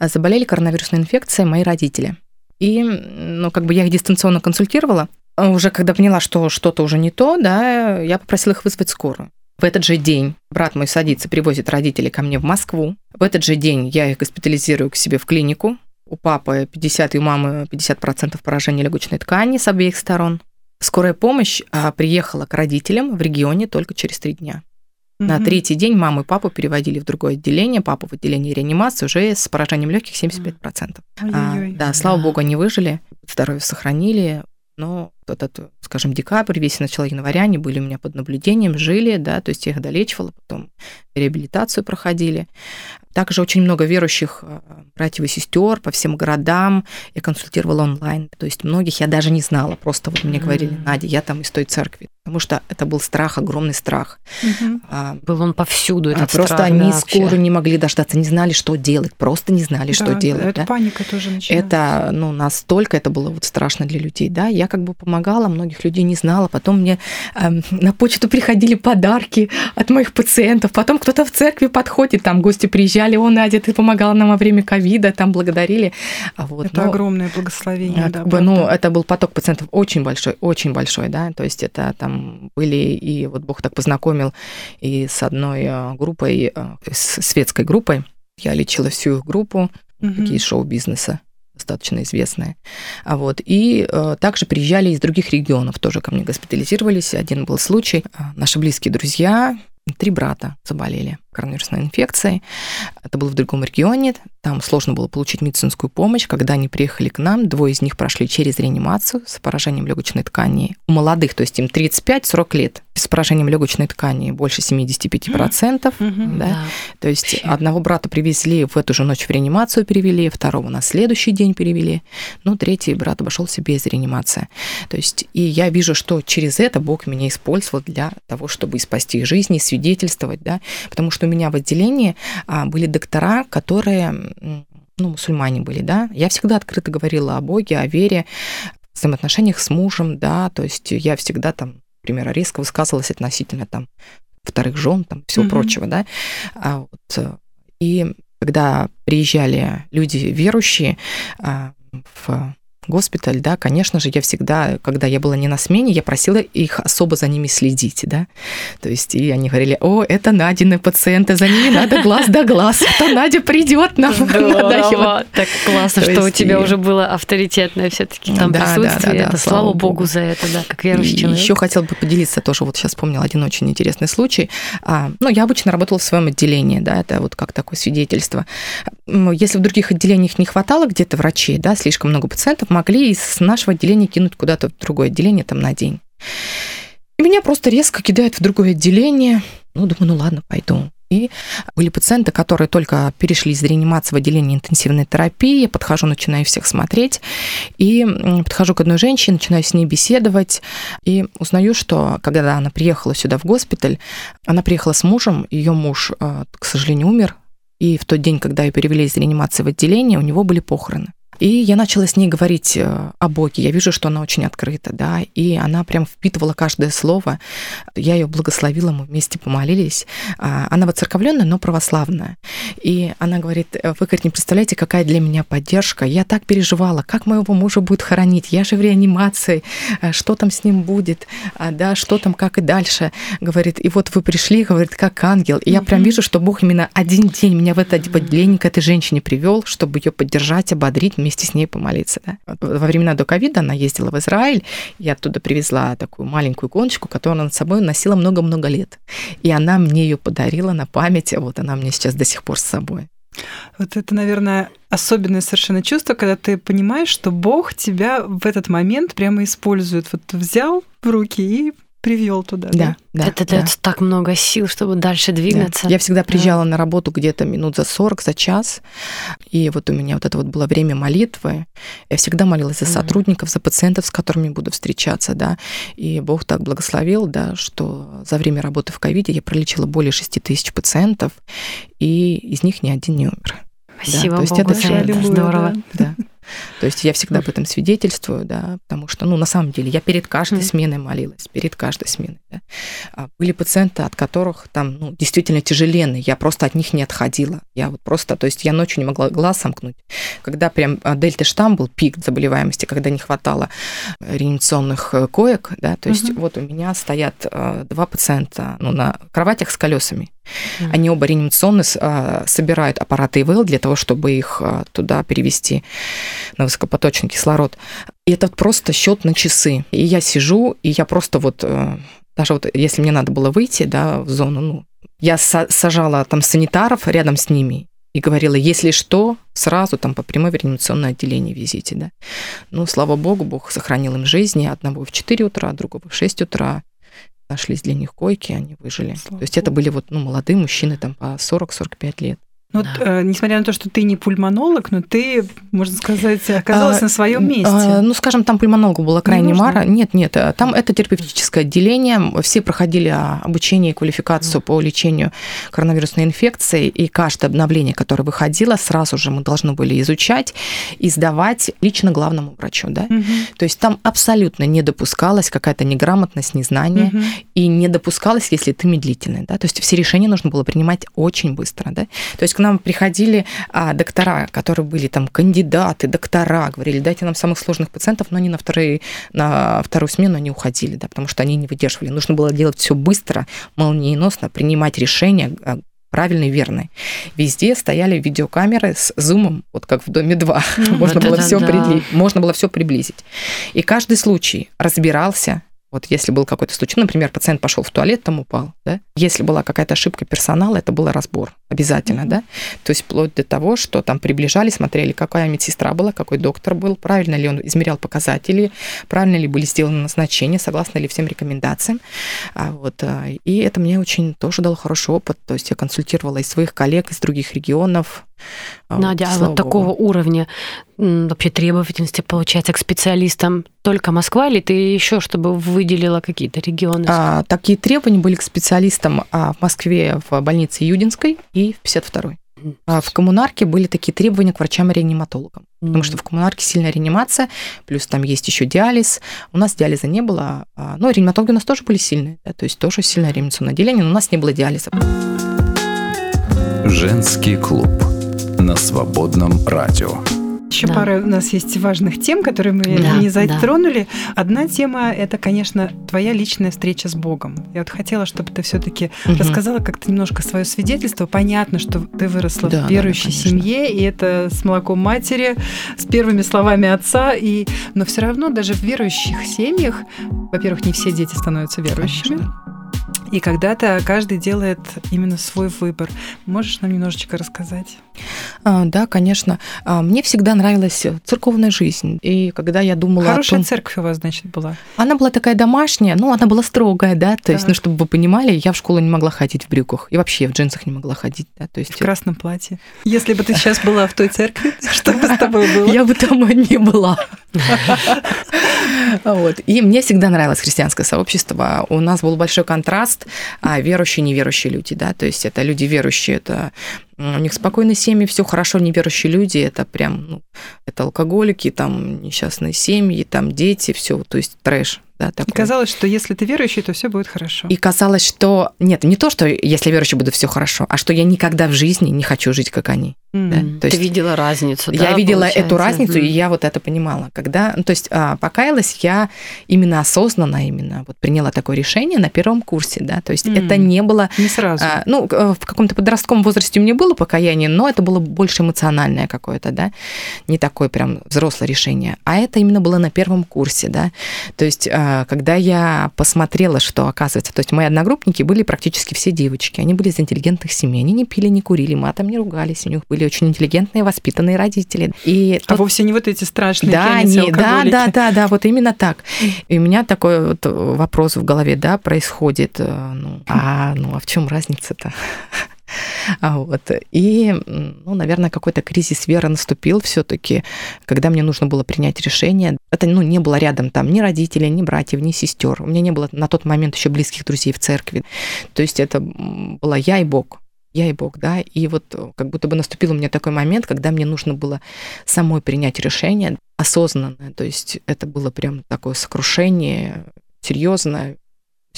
заболели коронавирусной инфекцией мои родители. И, ну, как бы я их дистанционно консультировала. Уже когда поняла, что что-то уже не то, да, я попросила их вызвать скорую. В этот же день брат мой садится, привозит родителей ко мне в Москву. В этот же день я их госпитализирую к себе в клинику у папы 50 и у мамы 50% поражения легочной ткани с обеих сторон. Скорая помощь а, приехала к родителям в регионе только через три дня. На Мгм. третий день маму и папу переводили в другое отделение, папу в отделение реанимации уже с поражением легких 75%. А, Ой-ой-ой. да, слава богу, они выжили, здоровье сохранили, но этот, скажем, декабрь, весь начало января, они были у меня под наблюдением, жили, да, то есть я их долечивала, потом реабилитацию проходили. Также очень много верующих э, братьев и сестер по всем городам. Я консультировала онлайн. То есть многих я даже не знала. Просто вот мне говорили, М. Надя, я там из той церкви. Потому что это был страх, огромный страх. Мгм. А, Был он повсюду, а этот просто страх, они да, скоро вообще. не могли дождаться, не знали, что делать. Просто не знали, что Да, делать. Это да. паника тоже начинается. Это, ну, настолько это было вот страшно для людей, да. Я как бы помогала, многих людей не знала. Потом мне эм, на почту приходили подарки от моих пациентов. Потом кто-то в церкви подходит, там гости приезжали, о, Надя, ты помогала нам во время ковида, там благодарили. А вот, Это ну, огромное благословение, да. бы, ну, это был поток пациентов очень большой, очень большой, да, то есть это там были, и вот Бог так познакомил и с одной э, группой, э, с светской группой, я лечила всю их группу, Мгм. такие из шоу-бизнеса достаточно известные. А вот, и э, также приезжали из других регионов, тоже ко мне госпитализировались. Один был случай, э, наши близкие друзья, три брата заболели коронавирусной инфекцией. Это было в другом регионе, там сложно было получить медицинскую помощь. Когда они приехали к нам, двое из них прошли через реанимацию с поражением легочной ткани. У молодых, то есть им 35-40 лет, с поражением легочной ткани больше 75%. Мгм. Да? То есть одного брата привезли в эту же ночь в реанимацию перевели, второго на следующий день перевели, ну, третий брат обошелся без реанимации. То есть и я вижу, что через это Бог меня использовал для того, чтобы и спасти их жизни, свидетельствовать, да, потому что у меня в отделении а, были доктора, которые, ну, мусульмане были, да, я всегда открыто говорила о Боге, о вере, взаимоотношениях с мужем, да, то есть я всегда там, например, резко высказывалась относительно там вторых жен, там всего Мгм. прочего, да. А вот, э, и когда приезжали люди верующие а, в госпиталь, да, конечно же, я всегда, когда я была не на смене, я просила их особо за ними следить, да, то есть и они говорили, о, это Надины пациенты, за ними надо глаз да глаз, а то Надя придет нам. надо его». Здорово. Так классно, То что у тебя уже было авторитетное все-таки там присутствие. Это слава богу. за это, да, как верующий человек. еще хотел бы поделиться тоже, вот сейчас вспомнила один очень интересный случай. А, ну, я обычно работала в своем отделении, да, это вот как такое свидетельство. Если в других отделениях не хватало где-то врачей, да, слишком много пациентов, могли из нашего отделения кинуть куда-то в другое отделение там на день. И меня просто резко кидают в другое отделение. Ну, думаю, ну ладно, пойду. И были пациенты, которые только перешли из реанимации в отделение интенсивной терапии. Я подхожу, начинаю всех смотреть. И подхожу к одной женщине, начинаю с ней беседовать. И узнаю, что когда она приехала сюда в госпиталь, она приехала с мужем. Ее муж, э, к сожалению, умер. И в тот день, когда ее перевели из реанимации в отделение, у него были похороны. И я начала с ней говорить э, о Боге. Я вижу, что она очень открыта, да, и она прям впитывала каждое слово. Я ее благословила, мы вместе помолились. А, Она воцерковленная, но православная. И она говорит, «Э, вы, говорит, не представляете, какая для меня поддержка. Я так переживала, как моего мужа будет хоронить. Я же в реанимации, э, что там с ним будет, а, да, что там, как и дальше. Говорит, и вот вы пришли, говорит, как ангел. И я прям вижу, что Бог именно один день меня в это отделение к этой женщине привел, чтобы ее поддержать, ободрить, вместе с ней помолиться. Да. Во времена до ковида она ездила в Израиль, я оттуда привезла такую маленькую иконочку, которую она с собой носила много-много лет. И она мне ее подарила на память, а вот она мне сейчас до сих пор с собой. Вот это, наверное, особенное совершенно чувство, когда ты понимаешь, что Бог тебя в этот момент прямо использует. Вот взял в руки и привел туда. Да, да. это да. дает так много сил, чтобы дальше двигаться. Да. Я всегда приезжала на работу где-то минут за 40, за час. И вот у меня вот это вот было время молитвы. Я всегда молилась за Мгм. сотрудников, за пациентов, с которыми буду встречаться, да. И Бог так благословил, да, что за время работы в ковиде я пролечила более 6 тысяч пациентов, и из них ни один не умер. Спасибо то есть Богу это за это. Здорово. Да. То есть я всегда об этом свидетельствую, да, потому что, ну, на самом деле, я перед каждой сменой молилась, перед каждой сменой, да. А Были пациенты, от которых там, ну, действительно тяжеленные, я просто от них не отходила. Я вот просто, то есть я ночью не могла глаз сомкнуть. Когда прям а, дельта-штамм был, пик заболеваемости, когда не хватало реанимационных э, коек, да, то есть Мгм. вот у меня стоят э, два пациента, ну, на кроватях с колесами. Mm-hmm. Они оба реанимационно а, собирают аппараты ИВЛ для того, чтобы их а, туда перевести на высокопоточный кислород. И это просто счет на часы. И я сижу, и я просто вот э, даже вот если мне надо было выйти, да, в зону, ну, я сажала там санитаров рядом с ними и говорила, если что, сразу там по прямой в реанимационное отделение везите, да. Ну, слава богу, Бог сохранил им жизни, одного в 4 утра, другого в 6 утра, нашлись для них койки, они выжили. Слава То есть это были вот ну, молодые мужчины там по 40-45 лет. Ну, да. вот, э, несмотря на то, что ты не пульмонолог, но ты, можно сказать, оказалась а, на своем месте. А, ну, скажем, там пульмонологу было крайне не мало. Нет, нет, э, там это терапевтическое отделение. Все проходили а, обучение и квалификацию по лечению коронавирусной инфекции, и каждое обновление, которое выходило, сразу же мы должны были изучать и сдавать лично главному врачу. Да? Угу. То есть там абсолютно не допускалась какая-то неграмотность, незнание, угу. и не допускалось, если ты медлительный. Да? То есть все решения нужно было принимать очень быстро. Да? То есть к нам приходили а, доктора, которые были там кандидаты, доктора, говорили, дайте нам самых сложных пациентов, но они на, вторые, на вторую смену они уходили, да, потому что они не выдерживали. Нужно было делать все быстро, молниеносно, принимать решения, а, правильный, верный. Везде стояли видеокамеры с зумом, вот как в доме 2. можно, было все можно было все приблизить. И каждый случай разбирался, вот если был какой-то случай, например, пациент пошел в туалет, там упал, да? Если была какая-то ошибка персонала, это был разбор обязательно, mm-hmm. да? То есть вплоть до того, что там приближали, смотрели, какая медсестра была, какой доктор был, правильно ли он измерял показатели, правильно ли были сделаны назначения, согласно ли всем рекомендациям. А вот, а, и это мне очень тоже дало хороший опыт. То есть я консультировала и своих коллег из других регионов, Надя, вот, а вот такого уровня вообще требовательности получается к специалистам только Москва или ты еще чтобы выделила какие-то регионы? А, такие требования были к специалистам а, в Москве в больнице Юдинской и в 52-й. А в коммунарке были такие требования к врачам-реаниматологам. Mm-hmm. Потому что в коммунарке сильная реанимация, плюс там есть еще диализ. У нас диализа не было. А, но реаниматологи у нас тоже были сильные. Да, то есть тоже сильное реанимационное отделение, но у нас не было диализа. Женский клуб на свободном радио. Еще да. пара у нас есть важных тем, которые мы да, не затронули. Да. Одна тема это, конечно, твоя личная встреча с Богом. Я вот хотела, чтобы ты все-таки угу. рассказала как-то немножко свое свидетельство. Понятно, что ты выросла да, в верующей да, семье, и это с молоком матери, с первыми словами отца. И... Но все равно даже в верующих семьях, во-первых, не все дети становятся верующими. Конечно. И когда-то каждый делает именно свой выбор. Можешь нам немножечко рассказать? А, да, конечно. А, мне всегда нравилась церковная жизнь. И когда я думала Хорошая о том... церковь у вас, значит, была? Она была такая домашняя, ну, она была строгая, да, то так. есть, ну, чтобы вы понимали, я в школу не могла ходить в брюках. И вообще в джинсах не могла ходить, да, то есть... В красном платье. Если бы ты сейчас была в той церкви, что бы с тобой было? Я бы там не была. Вот. И мне всегда нравилось христианское сообщество. У нас был большой контраст а верующие, неверующие люди, да, то есть это люди верующие, это у них спокойные семьи, все хорошо, неверующие люди, это прям, ну, это алкоголики, там несчастные семьи, там дети, все, то есть трэш, да, такой. И казалось, что если ты верующий, то все будет хорошо. И казалось, что нет, не то, что если верующий будет все хорошо, а что я никогда в жизни не хочу жить, как они. Mm. Да? То есть, ты видела разницу, Я да, видела получается? эту разницу, mm. и я вот это понимала. Когда, ну, то есть а, покаялась я именно осознанно, именно вот приняла такое решение на первом курсе, да, то есть mm. это не было... Не сразу. А, ну, в каком-то подростковом возрасте у меня было покаяние, но это было больше эмоциональное какое-то, да, не такое прям взрослое решение. А это именно было на первом курсе, да, то есть а, когда я посмотрела, что оказывается, то есть мои одногруппники были практически все девочки, они были из интеллигентных семей, они не пили, не курили, матом не ругались, у них были были очень интеллигентные, воспитанные родители. И а тот... вовсе не вот эти страшные да, не, да, да, да, да, вот именно так. И у меня такой вот вопрос в голове, да, происходит, э, ну, а, ну, а в чем разница-то? А вот. И, ну, наверное, какой-то кризис веры наступил все-таки, когда мне нужно было принять решение. Это ну, не было рядом там ни родителей, ни братьев, ни сестер. У меня не было на тот момент еще близких друзей в церкви. То есть это была я и Бог я и Бог, да, и вот э, как будто бы наступил у меня такой момент, когда мне нужно было самой принять решение осознанное, то есть это было прям такое сокрушение серьезное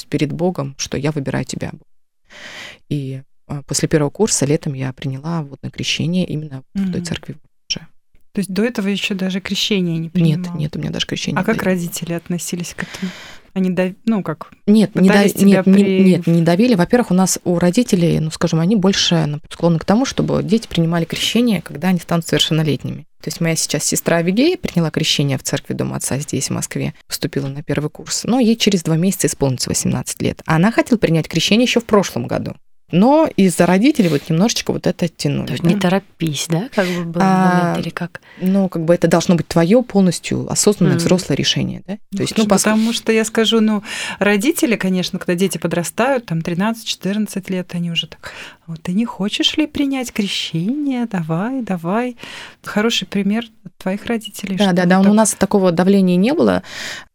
перед Богом, что я выбираю тебя. И э, после первого курса летом я приняла водное крещение именно mm-hmm. в той церкви то есть до этого еще даже крещения не принимала? Нет, нет, у меня даже крещения. А как родители относились к этому? Они, дав... ну, как, Нет, не, дав- нет, не- при- нет, не давили. Во-первых, у нас у родителей, ну, скажем, они больше ну, склонны к тому, чтобы дети принимали крещение, когда они станут совершеннолетними. То есть моя сейчас сестра Авигея приняла крещение в церкви Дома Отца здесь, в Москве, поступила на первый курс. Но ей через два месяца исполнится 18 лет. А она хотела принять крещение еще в прошлом году. Но из-за родителей вот немножечко вот это оттянули. То есть да. не торопись, да, как бы был А, момент, или как? Ну, как бы это должно быть твое полностью осознанное Мгм. взрослое решение, да? То есть, ну, Потому поскольку... что я скажу, ну, родители, конечно, когда дети подрастают, там 13-14 лет, они уже так, вот ты не хочешь ли принять крещение? Давай, давай. Хороший пример твоих родителей. Да, да, да, вот у так. нас такого давления не было.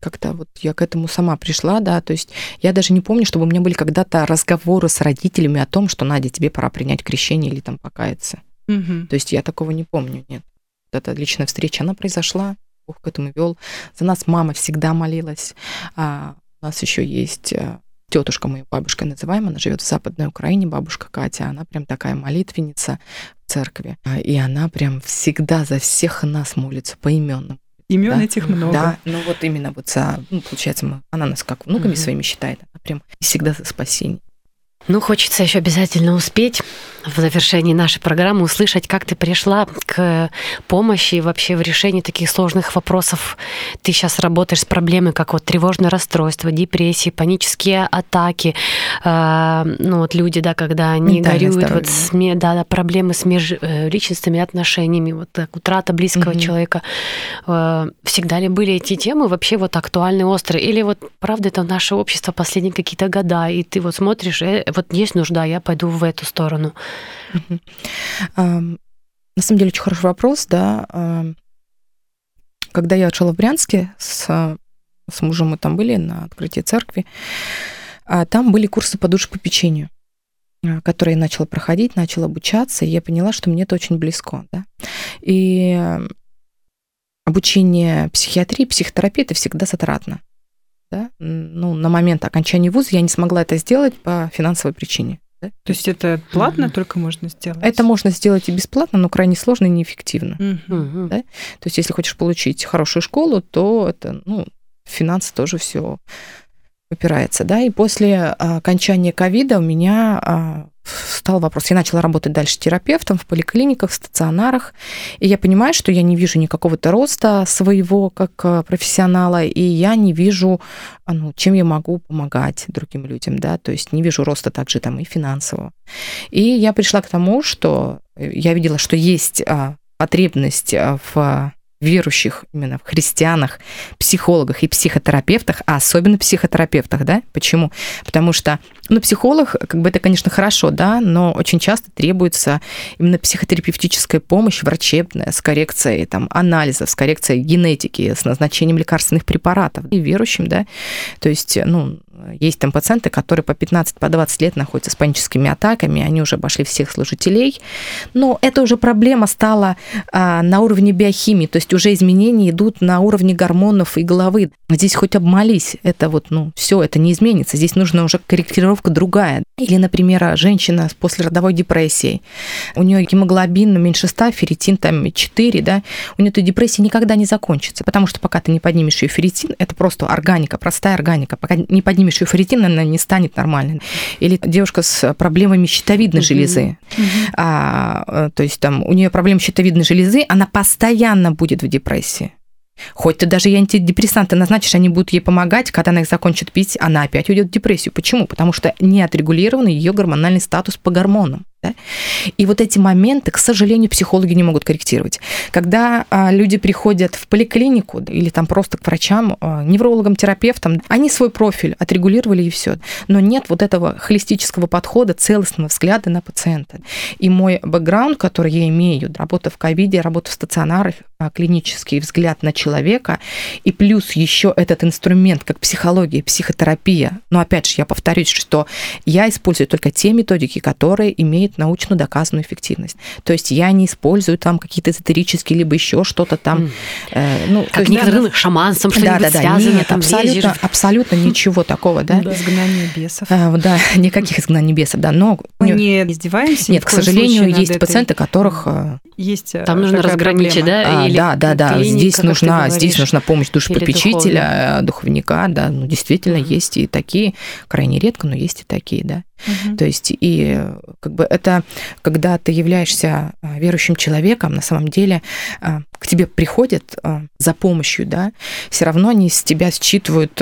Как-то вот я к этому сама пришла, да, то есть я даже не помню, чтобы у меня были когда-то разговоры с родителями о том, что, Надя, тебе пора принять крещение или там покаяться. Мгм. То есть я такого не помню, нет. Вот эта личная встреча, она произошла, Бог к этому вел. За нас мама всегда молилась. А у нас еще есть тетушка моя бабушка называем, она живет в Западной Украине, бабушка Катя, она прям такая молитвенница в церкви. А, И она прям всегда за всех нас молится поименно. Имен Да. этих много. Да, ну вот именно вот за, ну, получается, мы, она нас как внуками Мгм. своими считает, она прям всегда за спасение. Ну, хочется еще обязательно успеть в завершении нашей программы услышать, как ты пришла к помощи вообще в решении таких сложных вопросов. Ты сейчас работаешь с проблемой, как вот тревожное расстройство, депрессии, панические атаки. Э, ну, вот люди, да, когда они Ментальное горюют, здоровье. вот с ме- да, да, проблемы с межличностными отношениями, вот так, утрата близкого Мгм. человека. Э, всегда ли были эти темы вообще вот актуальны, острые? Или вот правда это наше общество последние какие-то года, и ты вот смотришь, э, вот есть нужда, я пойду в эту сторону. На самом деле очень хороший вопрос, да. Когда я жила в Брянске с, с мужем, мы там были на открытии церкви, а там были курсы по душепопечению, а, которые я начала проходить, начала обучаться, и я поняла, что мне это очень близко, да. И обучение психиатрии, психотерапии это всегда затратно. Да? Ну, на момент окончания вуза я не смогла это сделать по финансовой причине. да. То есть это платно Мгм. только можно сделать? Это можно сделать и бесплатно, но крайне сложно и неэффективно. Мгм. Да? То есть, если хочешь получить хорошую школу, то это, ну, финансы тоже все упирается, да. И после а, окончания ковида у меня а, стал вопрос. Я начала работать дальше терапевтом в поликлиниках, в стационарах, и я понимаю, что я не вижу никакого-то роста своего как а, профессионала, и я не вижу, а, ну, чем я могу помогать другим людям, да, то есть не вижу роста также там и финансового. И я пришла к тому, что я видела, что есть а, потребность а, в верующих, именно в христианах, психологах и психотерапевтах, а особенно психотерапевтах, да? Почему? Потому что, ну, психолог, как бы это, конечно, хорошо, да, но очень часто требуется именно психотерапевтическая помощь врачебная с коррекцией там анализов, с коррекцией генетики, с назначением лекарственных препаратов. И верующим, да, то есть, ну, есть там пациенты, которые по 15, по 20 лет находятся с паническими атаками, они уже обошли всех служителей, но это уже проблема стала а, на уровне биохимии, то есть уже изменения идут на уровне гормонов и головы. Здесь хоть обмолись, это вот, ну, все, это не изменится, здесь нужна уже корректировка другая. Или, например, женщина с послеродовой депрессией, у нее гемоглобин меньше 100, ферритин там 4, да, у нее эта депрессия никогда не закончится, потому что пока ты не поднимешь ее ферритин, это просто органика, простая органика, пока не поднимешь ее ферритин, она не станет нормальной. Или девушка с проблемами щитовидной Мгм. железы, а, то есть там у нее проблема щитовидной железы, она постоянно будет в депрессии. Хоть ты даже и антидепрессанты назначишь, они будут ей помогать, когда она их закончит пить, она опять уйдет в депрессию. Почему? Потому что не отрегулирован ее гормональный статус по гормонам. Да? И вот эти моменты, к сожалению, психологи не могут корректировать. Когда а, люди приходят в поликлинику или там просто к врачам, а, неврологам, терапевтам, они свой профиль отрегулировали и все. Но нет вот этого холистического подхода, целостного взгляда на пациента. И мой бэкграунд, который я имею, работа в ковиде, работа в стационарах, а, клинический взгляд на человека, и плюс еще этот инструмент, как психология, психотерапия. Но опять же, я повторюсь, что я использую только те методики, которые имеют имеет научно доказанную эффективность. То есть я не использую там какие-то эзотерические, либо еще что-то там. Э, ну, как некоторые да, шаманством что-нибудь да, да, связано, Нет, там абсолютно, абсолютно ничего такого, да. да. Изгнание бесов. А, да, никаких изгнаний бесов, да, но... Мы не издеваемся. Нет, к сожалению, есть пациенты, которых... Э, есть Там нужно разграничить, да? А, да, да, да. Здесь нужна, здесь нужна помощь душепопечителя, духовника, да. Ну, действительно, есть и такие, крайне редко, но есть и такие, да. Угу. То есть и как бы это, когда ты являешься а, верующим человеком, на самом деле а, к тебе приходят а, за помощью, да, все равно они с тебя считывают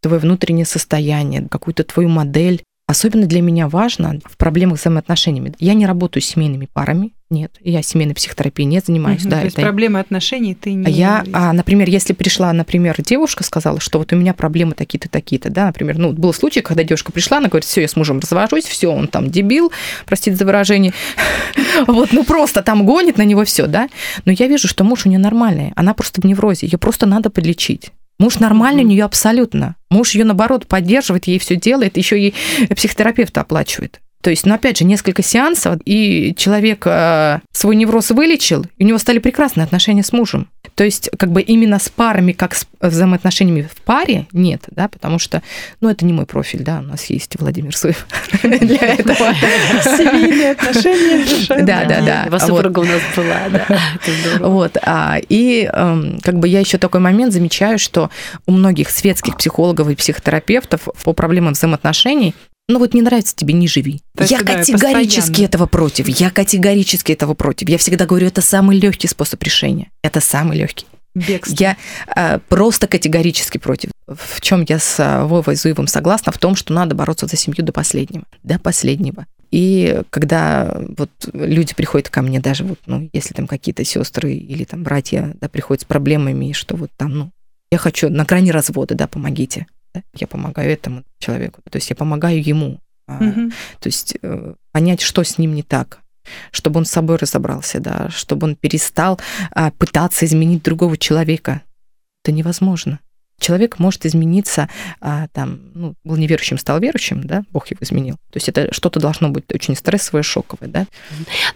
твое внутреннее состояние, какую-то твою модель, Особенно для меня важно в проблемах с взаимоотношениями. Я не работаю с семейными парами, нет, я семейной психотерапией не занимаюсь. Угу, да, то есть это... проблемы отношений ты не... Я, а, например, если пришла, например, девушка сказала, что вот у меня проблемы такие-то, такие-то, да, например, ну, был случай, когда девушка пришла, она говорит, все, я с мужем развожусь, все, он там дебил, простите за выражение, вот, ну просто там гонит на него все, да, но я вижу, что муж у нее нормальный, она просто в неврозе, ее просто надо подлечить. Муж нормальный у нее абсолютно. Муж ее, наоборот, поддерживает, ей все делает, еще и психотерапевта оплачивает. То есть, ну, опять же, несколько сеансов, и человек э, свой невроз вылечил, и у него стали прекрасные отношения с мужем. То есть, как бы именно с парами, как с взаимоотношениями в паре, нет, да, потому что, ну, это не мой профиль, да, у нас есть Владимир Суев для этого. Семейные отношения. Да, да, да. Его супруга у нас была, да. Вот, а, и эм, как бы я еще такой момент замечаю, что у многих светских психологов и психотерапевтов по проблемам взаимоотношений ну вот не нравится тебе, не живи. есть, я категорически постоянно. этого против. Я категорически этого против. Я всегда говорю, это самый легкий способ решения. Это самый легкий. Бегство. Я э, просто категорически против. В чем я с э, Вовой Зуевым согласна? В том, что надо бороться за семью до последнего. До последнего. И когда вот люди приходят ко мне, даже вот, ну, если там какие-то сестры или там братья, да, приходят с проблемами, что вот там, ну, я хочу на грани развода, да, помогите я помогаю этому человеку, то есть я помогаю ему, угу. то есть э, понять, что с ним не так, чтобы он с собой разобрался, да, чтобы он перестал а, пытаться изменить другого человека. Это невозможно человек может измениться, а, там, ну, был неверующим, стал верующим, да, Бог его изменил. То есть это что-то должно быть очень стрессовое, шоковое, да.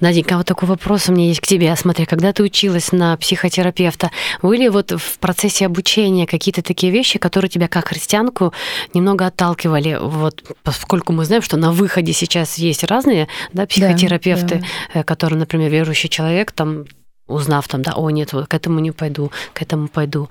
Наденька, вот такой вопрос у меня есть к тебе. Смотри, когда ты училась на психотерапевта, были вот в процессе обучения какие-то такие вещи, которые тебя как христианку немного отталкивали? Вот поскольку мы знаем, что на выходе сейчас есть разные да, психотерапевты, да, да. Э, которые, например, верующий человек, там узнав там, да, о, нет, вот к этому не пойду, к этому пойду.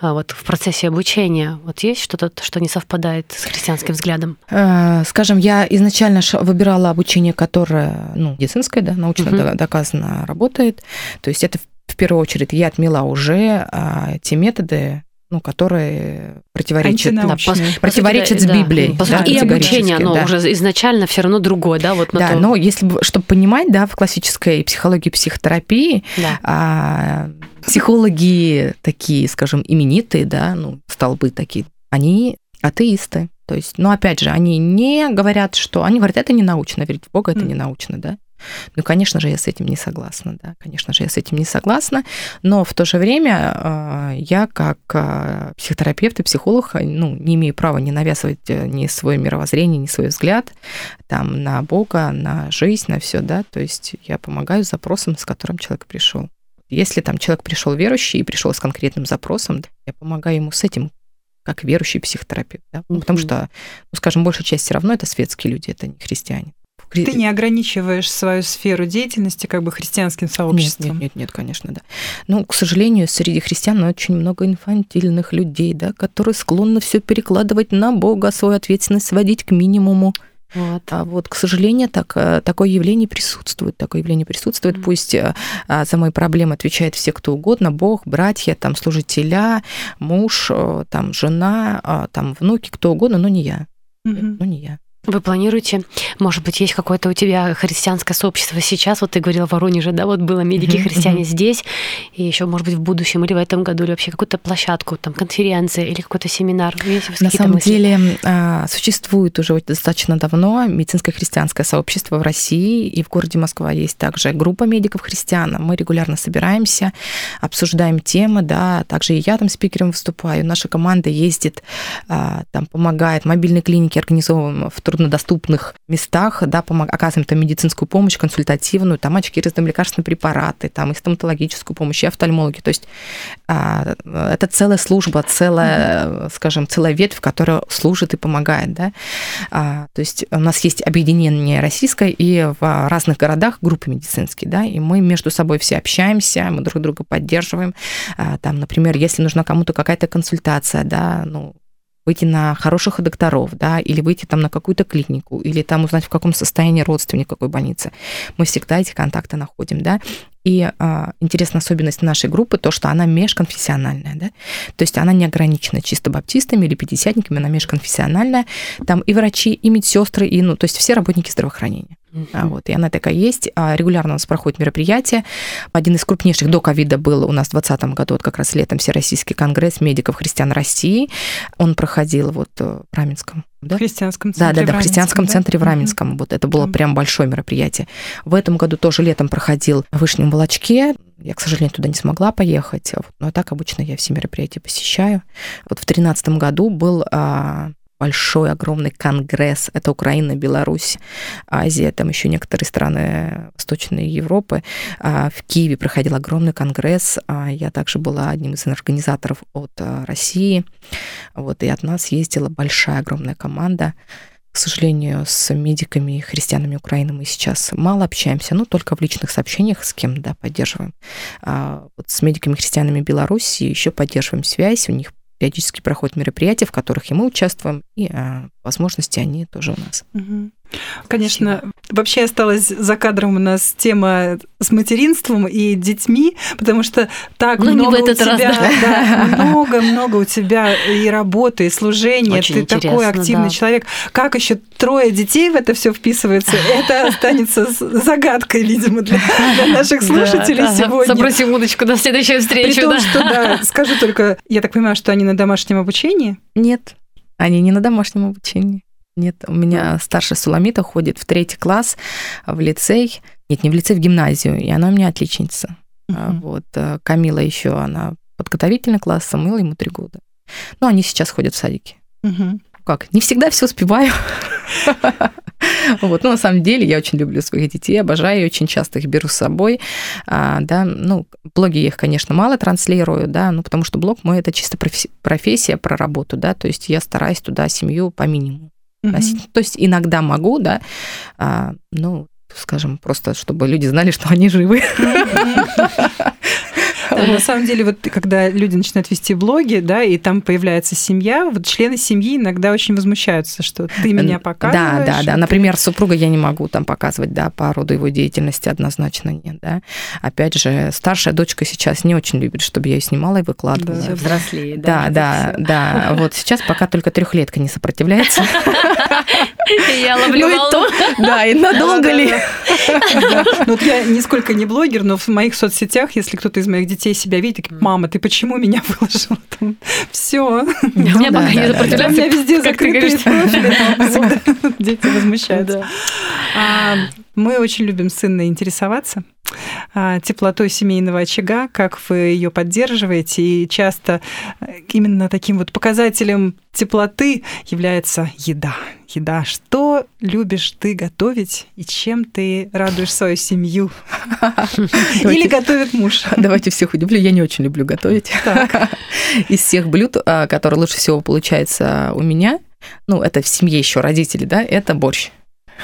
А вот в процессе обучения вот есть что-то, что не совпадает с христианским взглядом? Э, скажем, я изначально выбирала обучение, которое, ну, медицинское, да, научно угу. доказано работает. То есть это в первую очередь я отмела уже а, те методы, ну, которые противоречат, да, по, противоречат по с Библией. Да, да, и обучение, оно да. уже изначально все равно другое, да, вот Да, то... но если бы, чтобы понимать, да, в классической психологии, психотерапии, да. а, психологи такие, скажем, именитые, да, ну, столбы такие, они атеисты. То есть, ну, опять же, они не говорят, что... Они говорят, это не научно, верить в Бога, это mm. не научно, да. Ну, конечно же, я с этим не согласна, да, конечно же, я с этим не согласна, но в то же время а, я как а, психотерапевт и психолог, ну, не имею права не навязывать э, ни свое мировоззрение, ни свой взгляд там на Бога, на жизнь, на все, да, то есть я помогаю запросам, с которым человек пришел. Если там человек пришел верующий и пришел с конкретным запросом, я помогаю ему с этим как верующий психотерапевт, да? mm-hmm. потому что, ну, скажем, большая часть все равно это светские люди, это не христиане. Ты не ограничиваешь свою сферу деятельности как бы христианским сообществом? Нет, нет, нет, нет конечно, да. Ну, к сожалению, среди христиан очень много инфантильных людей, да, которые склонны все перекладывать на Бога, свою ответственность сводить к минимуму. Вот. А вот, к сожалению, так, э, такое явление присутствует. Такое явление присутствует. Mm-hmm. Пусть а, за мои проблемы отвечает все, кто угодно, Бог, братья, там, служителя, муж, там, жена, там, внуки, кто угодно, но не я. Mm-hmm. Но не я. Вы планируете, может быть, есть какое-то у тебя христианское сообщество сейчас? Вот ты говорила в Воронеже, да, вот было медики-христиане mm-hmm. здесь, и еще, может быть, в будущем или в этом году, или вообще какую-то площадку, там, конференция или какой-то семинар? Есть На самом мысли? деле а, существует уже достаточно давно медицинское христианское сообщество в России, и в городе Москва есть также группа медиков-христиан. Мы регулярно собираемся, обсуждаем темы, да, также и я там спикером выступаю, наша команда ездит, а, там помогает, мобильные клиники организовываем в труднодоступных местах, да, помог, оказываем там медицинскую помощь, консультативную, там очки, раздаем лекарственные препараты, там и стоматологическую помощь, и офтальмологи. То есть а, это целая служба, целая, mm-hmm. скажем, целая ветвь, которая служит и помогает, да. А, то есть у нас есть объединение российское и в разных городах группы медицинские, да, и мы между собой все общаемся, мы друг друга поддерживаем. А, там, например, если нужна кому-то какая-то консультация, да, ну, выйти на хороших докторов, да, или выйти там на какую-то клинику, или там узнать, в каком состоянии родственник какой больницы. Мы всегда эти контакты находим, да. И а, интересная особенность нашей группы то, что она межконфессиональная, да, то есть она не ограничена чисто баптистами или пятидесятниками, она межконфессиональная. Там и врачи, и медсестры, и, ну, то есть все работники здравоохранения. Uh-huh. Вот, и она такая есть. А регулярно у нас проходит мероприятие. Один из крупнейших до ковида был у нас в 2020 году, вот как раз летом, Всероссийский конгресс медиков христиан России. Он проходил вот э, в Раменском. Да? В христианском центре. Да, да, да, в христианском да? центре в Раменском. Uh-huh. Вот это было прям большое мероприятие. В этом году тоже летом проходил в Вышнем Волочке. Я, к сожалению, туда не смогла поехать, но так обычно я все мероприятия посещаю. Вот в 2013 году был а, большой, огромный конгресс. Это Украина, Беларусь, Азия, там еще некоторые страны Восточной Европы. А, в Киеве проходил огромный конгресс. А, я также была одним из организаторов от а, России. Вот, и от нас ездила большая, огромная команда. К сожалению, с медиками и христианами Украины мы сейчас мало общаемся, но только в личных сообщениях с кем, да, поддерживаем. А вот с медиками христианами Беларуси еще поддерживаем связь, у них периодически проходят мероприятия, в которых и мы участвуем, и а, возможности они тоже у нас. Угу. Конечно, Спасибо. вообще осталась за кадром у нас тема с материнством и детьми, потому что так ну, много у тебя, раз, да. да, много, много у тебя и работы, и служения. Очень Ты такой активный да. человек. Как еще трое детей в это все вписывается? Это останется загадкой, видимо, для, для наших слушателей да, сегодня. Запросим удочку на следующую встречу. При том, да. что да, скажу только, я так понимаю, что они на домашнем обучении? Нет, они не на домашнем обучении. Нет, у меня старшая Суламита ходит в третий класс в лицей. Нет, не в лицей, в гимназию, и она у меня отличница. Uh-huh. Вот э, Камила еще, она подготовительный класс, Самуил ему три года. Ну, они сейчас ходят в садике. Uh-huh. Как? Не всегда все успеваю. Вот, но на самом деле я очень люблю своих детей, обожаю, очень часто их беру с собой, а, да, ну, блоги я их, конечно, мало транслирую, да, ну, потому что блог мой это чисто профессия про работу, да, то есть я стараюсь туда семью по минимуму носить. То есть иногда могу, да, а, ну, скажем, просто чтобы люди знали, что они живы. Да, на самом деле, вот когда люди начинают вести блоги, да, и там появляется семья, вот члены семьи иногда очень возмущаются, что ты меня показываешь. Да, да, да. Например, супруга я не могу там показывать, да, по роду его деятельности однозначно нет, да. Опять же, старшая дочка сейчас не очень любит, чтобы я ее снимала и выкладывала. Да, взрослее, да. Да, да, да. Вот сейчас пока только трехлетка не сопротивляется. Я ловлю ну Да, и надолго ли? Ну, я нисколько не блогер, но в моих соцсетях, если кто-то из моих детей себя такие, мама, ты почему меня выложила? Все. Меня пока не сопротивляются. У меня везде закрытые профили, дети возмущаются. А, мы очень любим с Инной интересоваться. А, теплотой семейного очага, как вы ее поддерживаете. И часто э, именно таким вот показателем теплоты является еда. Еда. Что любишь ты готовить и чем ты радуешь свою семью? Или готовит муж? Давайте всех удивлю. Я не очень люблю готовить. Из всех блюд, а, которые лучше всего получается у меня, ну, это в семье еще родители, да, это борщ.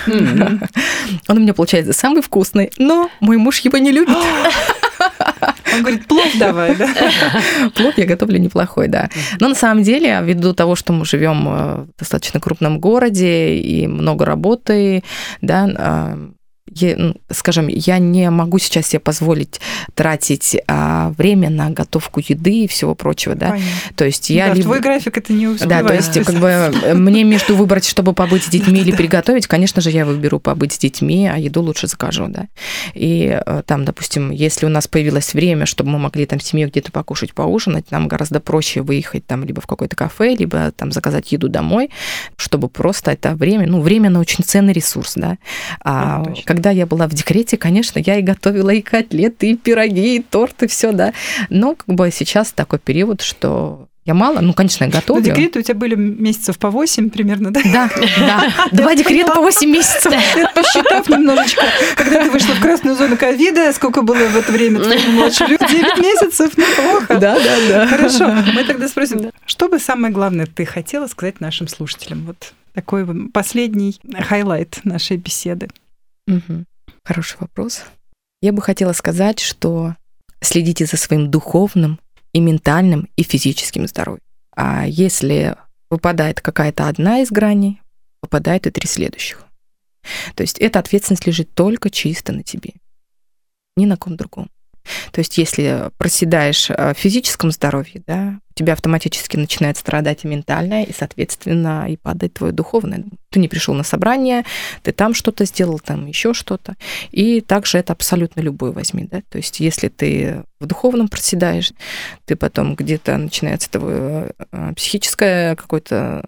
Он у меня получается самый вкусный, но мой муж его не любит. Он говорит, плов давай, да? Плов я готовлю неплохой, да. Но на самом деле, ввиду того, что мы живем э, в достаточно крупном городе и много работы, да, я, ну, скажем, я не могу сейчас себе позволить тратить а, время на готовку еды и всего прочего, да. Понятно. То есть я да, либо... твой график это не успевает. Да, то есть как бы э, мне между выбрать, чтобы побыть с детьми или приготовить, конечно же, я выберу побыть с детьми, а еду лучше закажу, да. И э, там, допустим, если у нас появилось время, чтобы мы могли там в семье где-то покушать, поужинать, нам гораздо проще выехать там либо в какое-то кафе, либо там заказать еду домой, чтобы просто это время, ну, время на очень ценный ресурс, да. А когда я была в декрете, конечно, я и готовила и котлеты, и пироги, и торты, все, да. Но как бы сейчас такой период, что я мало. Ну, конечно, я готовлю. Но декреты у тебя были месяцев по 8 примерно, да? Да, да. Два декрета по 8 месяцев. Посчитав немножечко, когда ты вышла в красную зону ковида, сколько было в это время твоему младшему 9 месяцев, неплохо. Да, да, да. Хорошо, мы тогда спросим, что бы самое главное ты хотела сказать нашим слушателям? Вот такой последний highlight нашей беседы. Хороший вопрос. Я бы хотела сказать, что следите за своим духовным и ментальным, и физическим здоровьем. А если выпадает какая-то одна из граней, выпадает и три следующих. То есть эта ответственность лежит только чисто на тебе, ни на ком другом. То есть если проседаешь в физическом здоровье, да, у тебя автоматически начинает страдать и ментальное, и, соответственно, и падает твое духовное. Ты не пришел на собрание, ты там что-то сделал, там еще что-то. И также это абсолютно любой возьми, да. То есть если ты в духовном проседаешь, ты потом где-то начинается твое э, психическое какое-то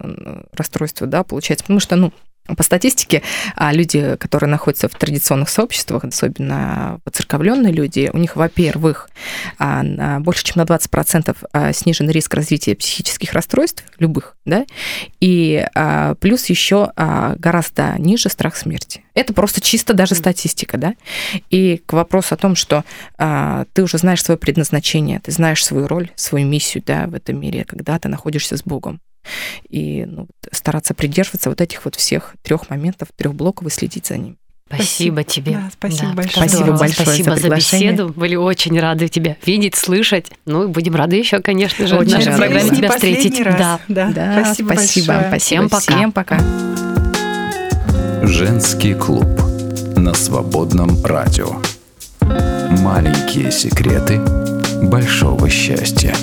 расстройство, да, получается. Потому что, ну, по статистике, а, люди, которые находятся в традиционных сообществах, особенно воцерковленные люди, у них, во-первых, а, больше, чем на 20% а, снижен риск развития психических расстройств, любых, да, и плюс еще гораздо ниже страх смерти. Это просто чисто даже статистика, да. И к вопросу о том, что ты уже знаешь свое предназначение, ты знаешь свою роль, свою миссию, да, в этом мире, когда ты находишься с Богом и ну, стараться придерживаться вот этих вот всех трех моментов, трех блоков и следить за ними. Спасибо, спасибо тебе. Да, спасибо да, большое. Спасибо большое Спасибо за, за беседу. Были очень рады тебя видеть, слышать. Ну и будем рады еще, конечно же, очень в нашей программе тебя встретить. Раз. Да. Да. да, спасибо, спасибо. большое. Всем пока. Всем пока. Женский клуб на свободном радио. Маленькие секреты большого счастья.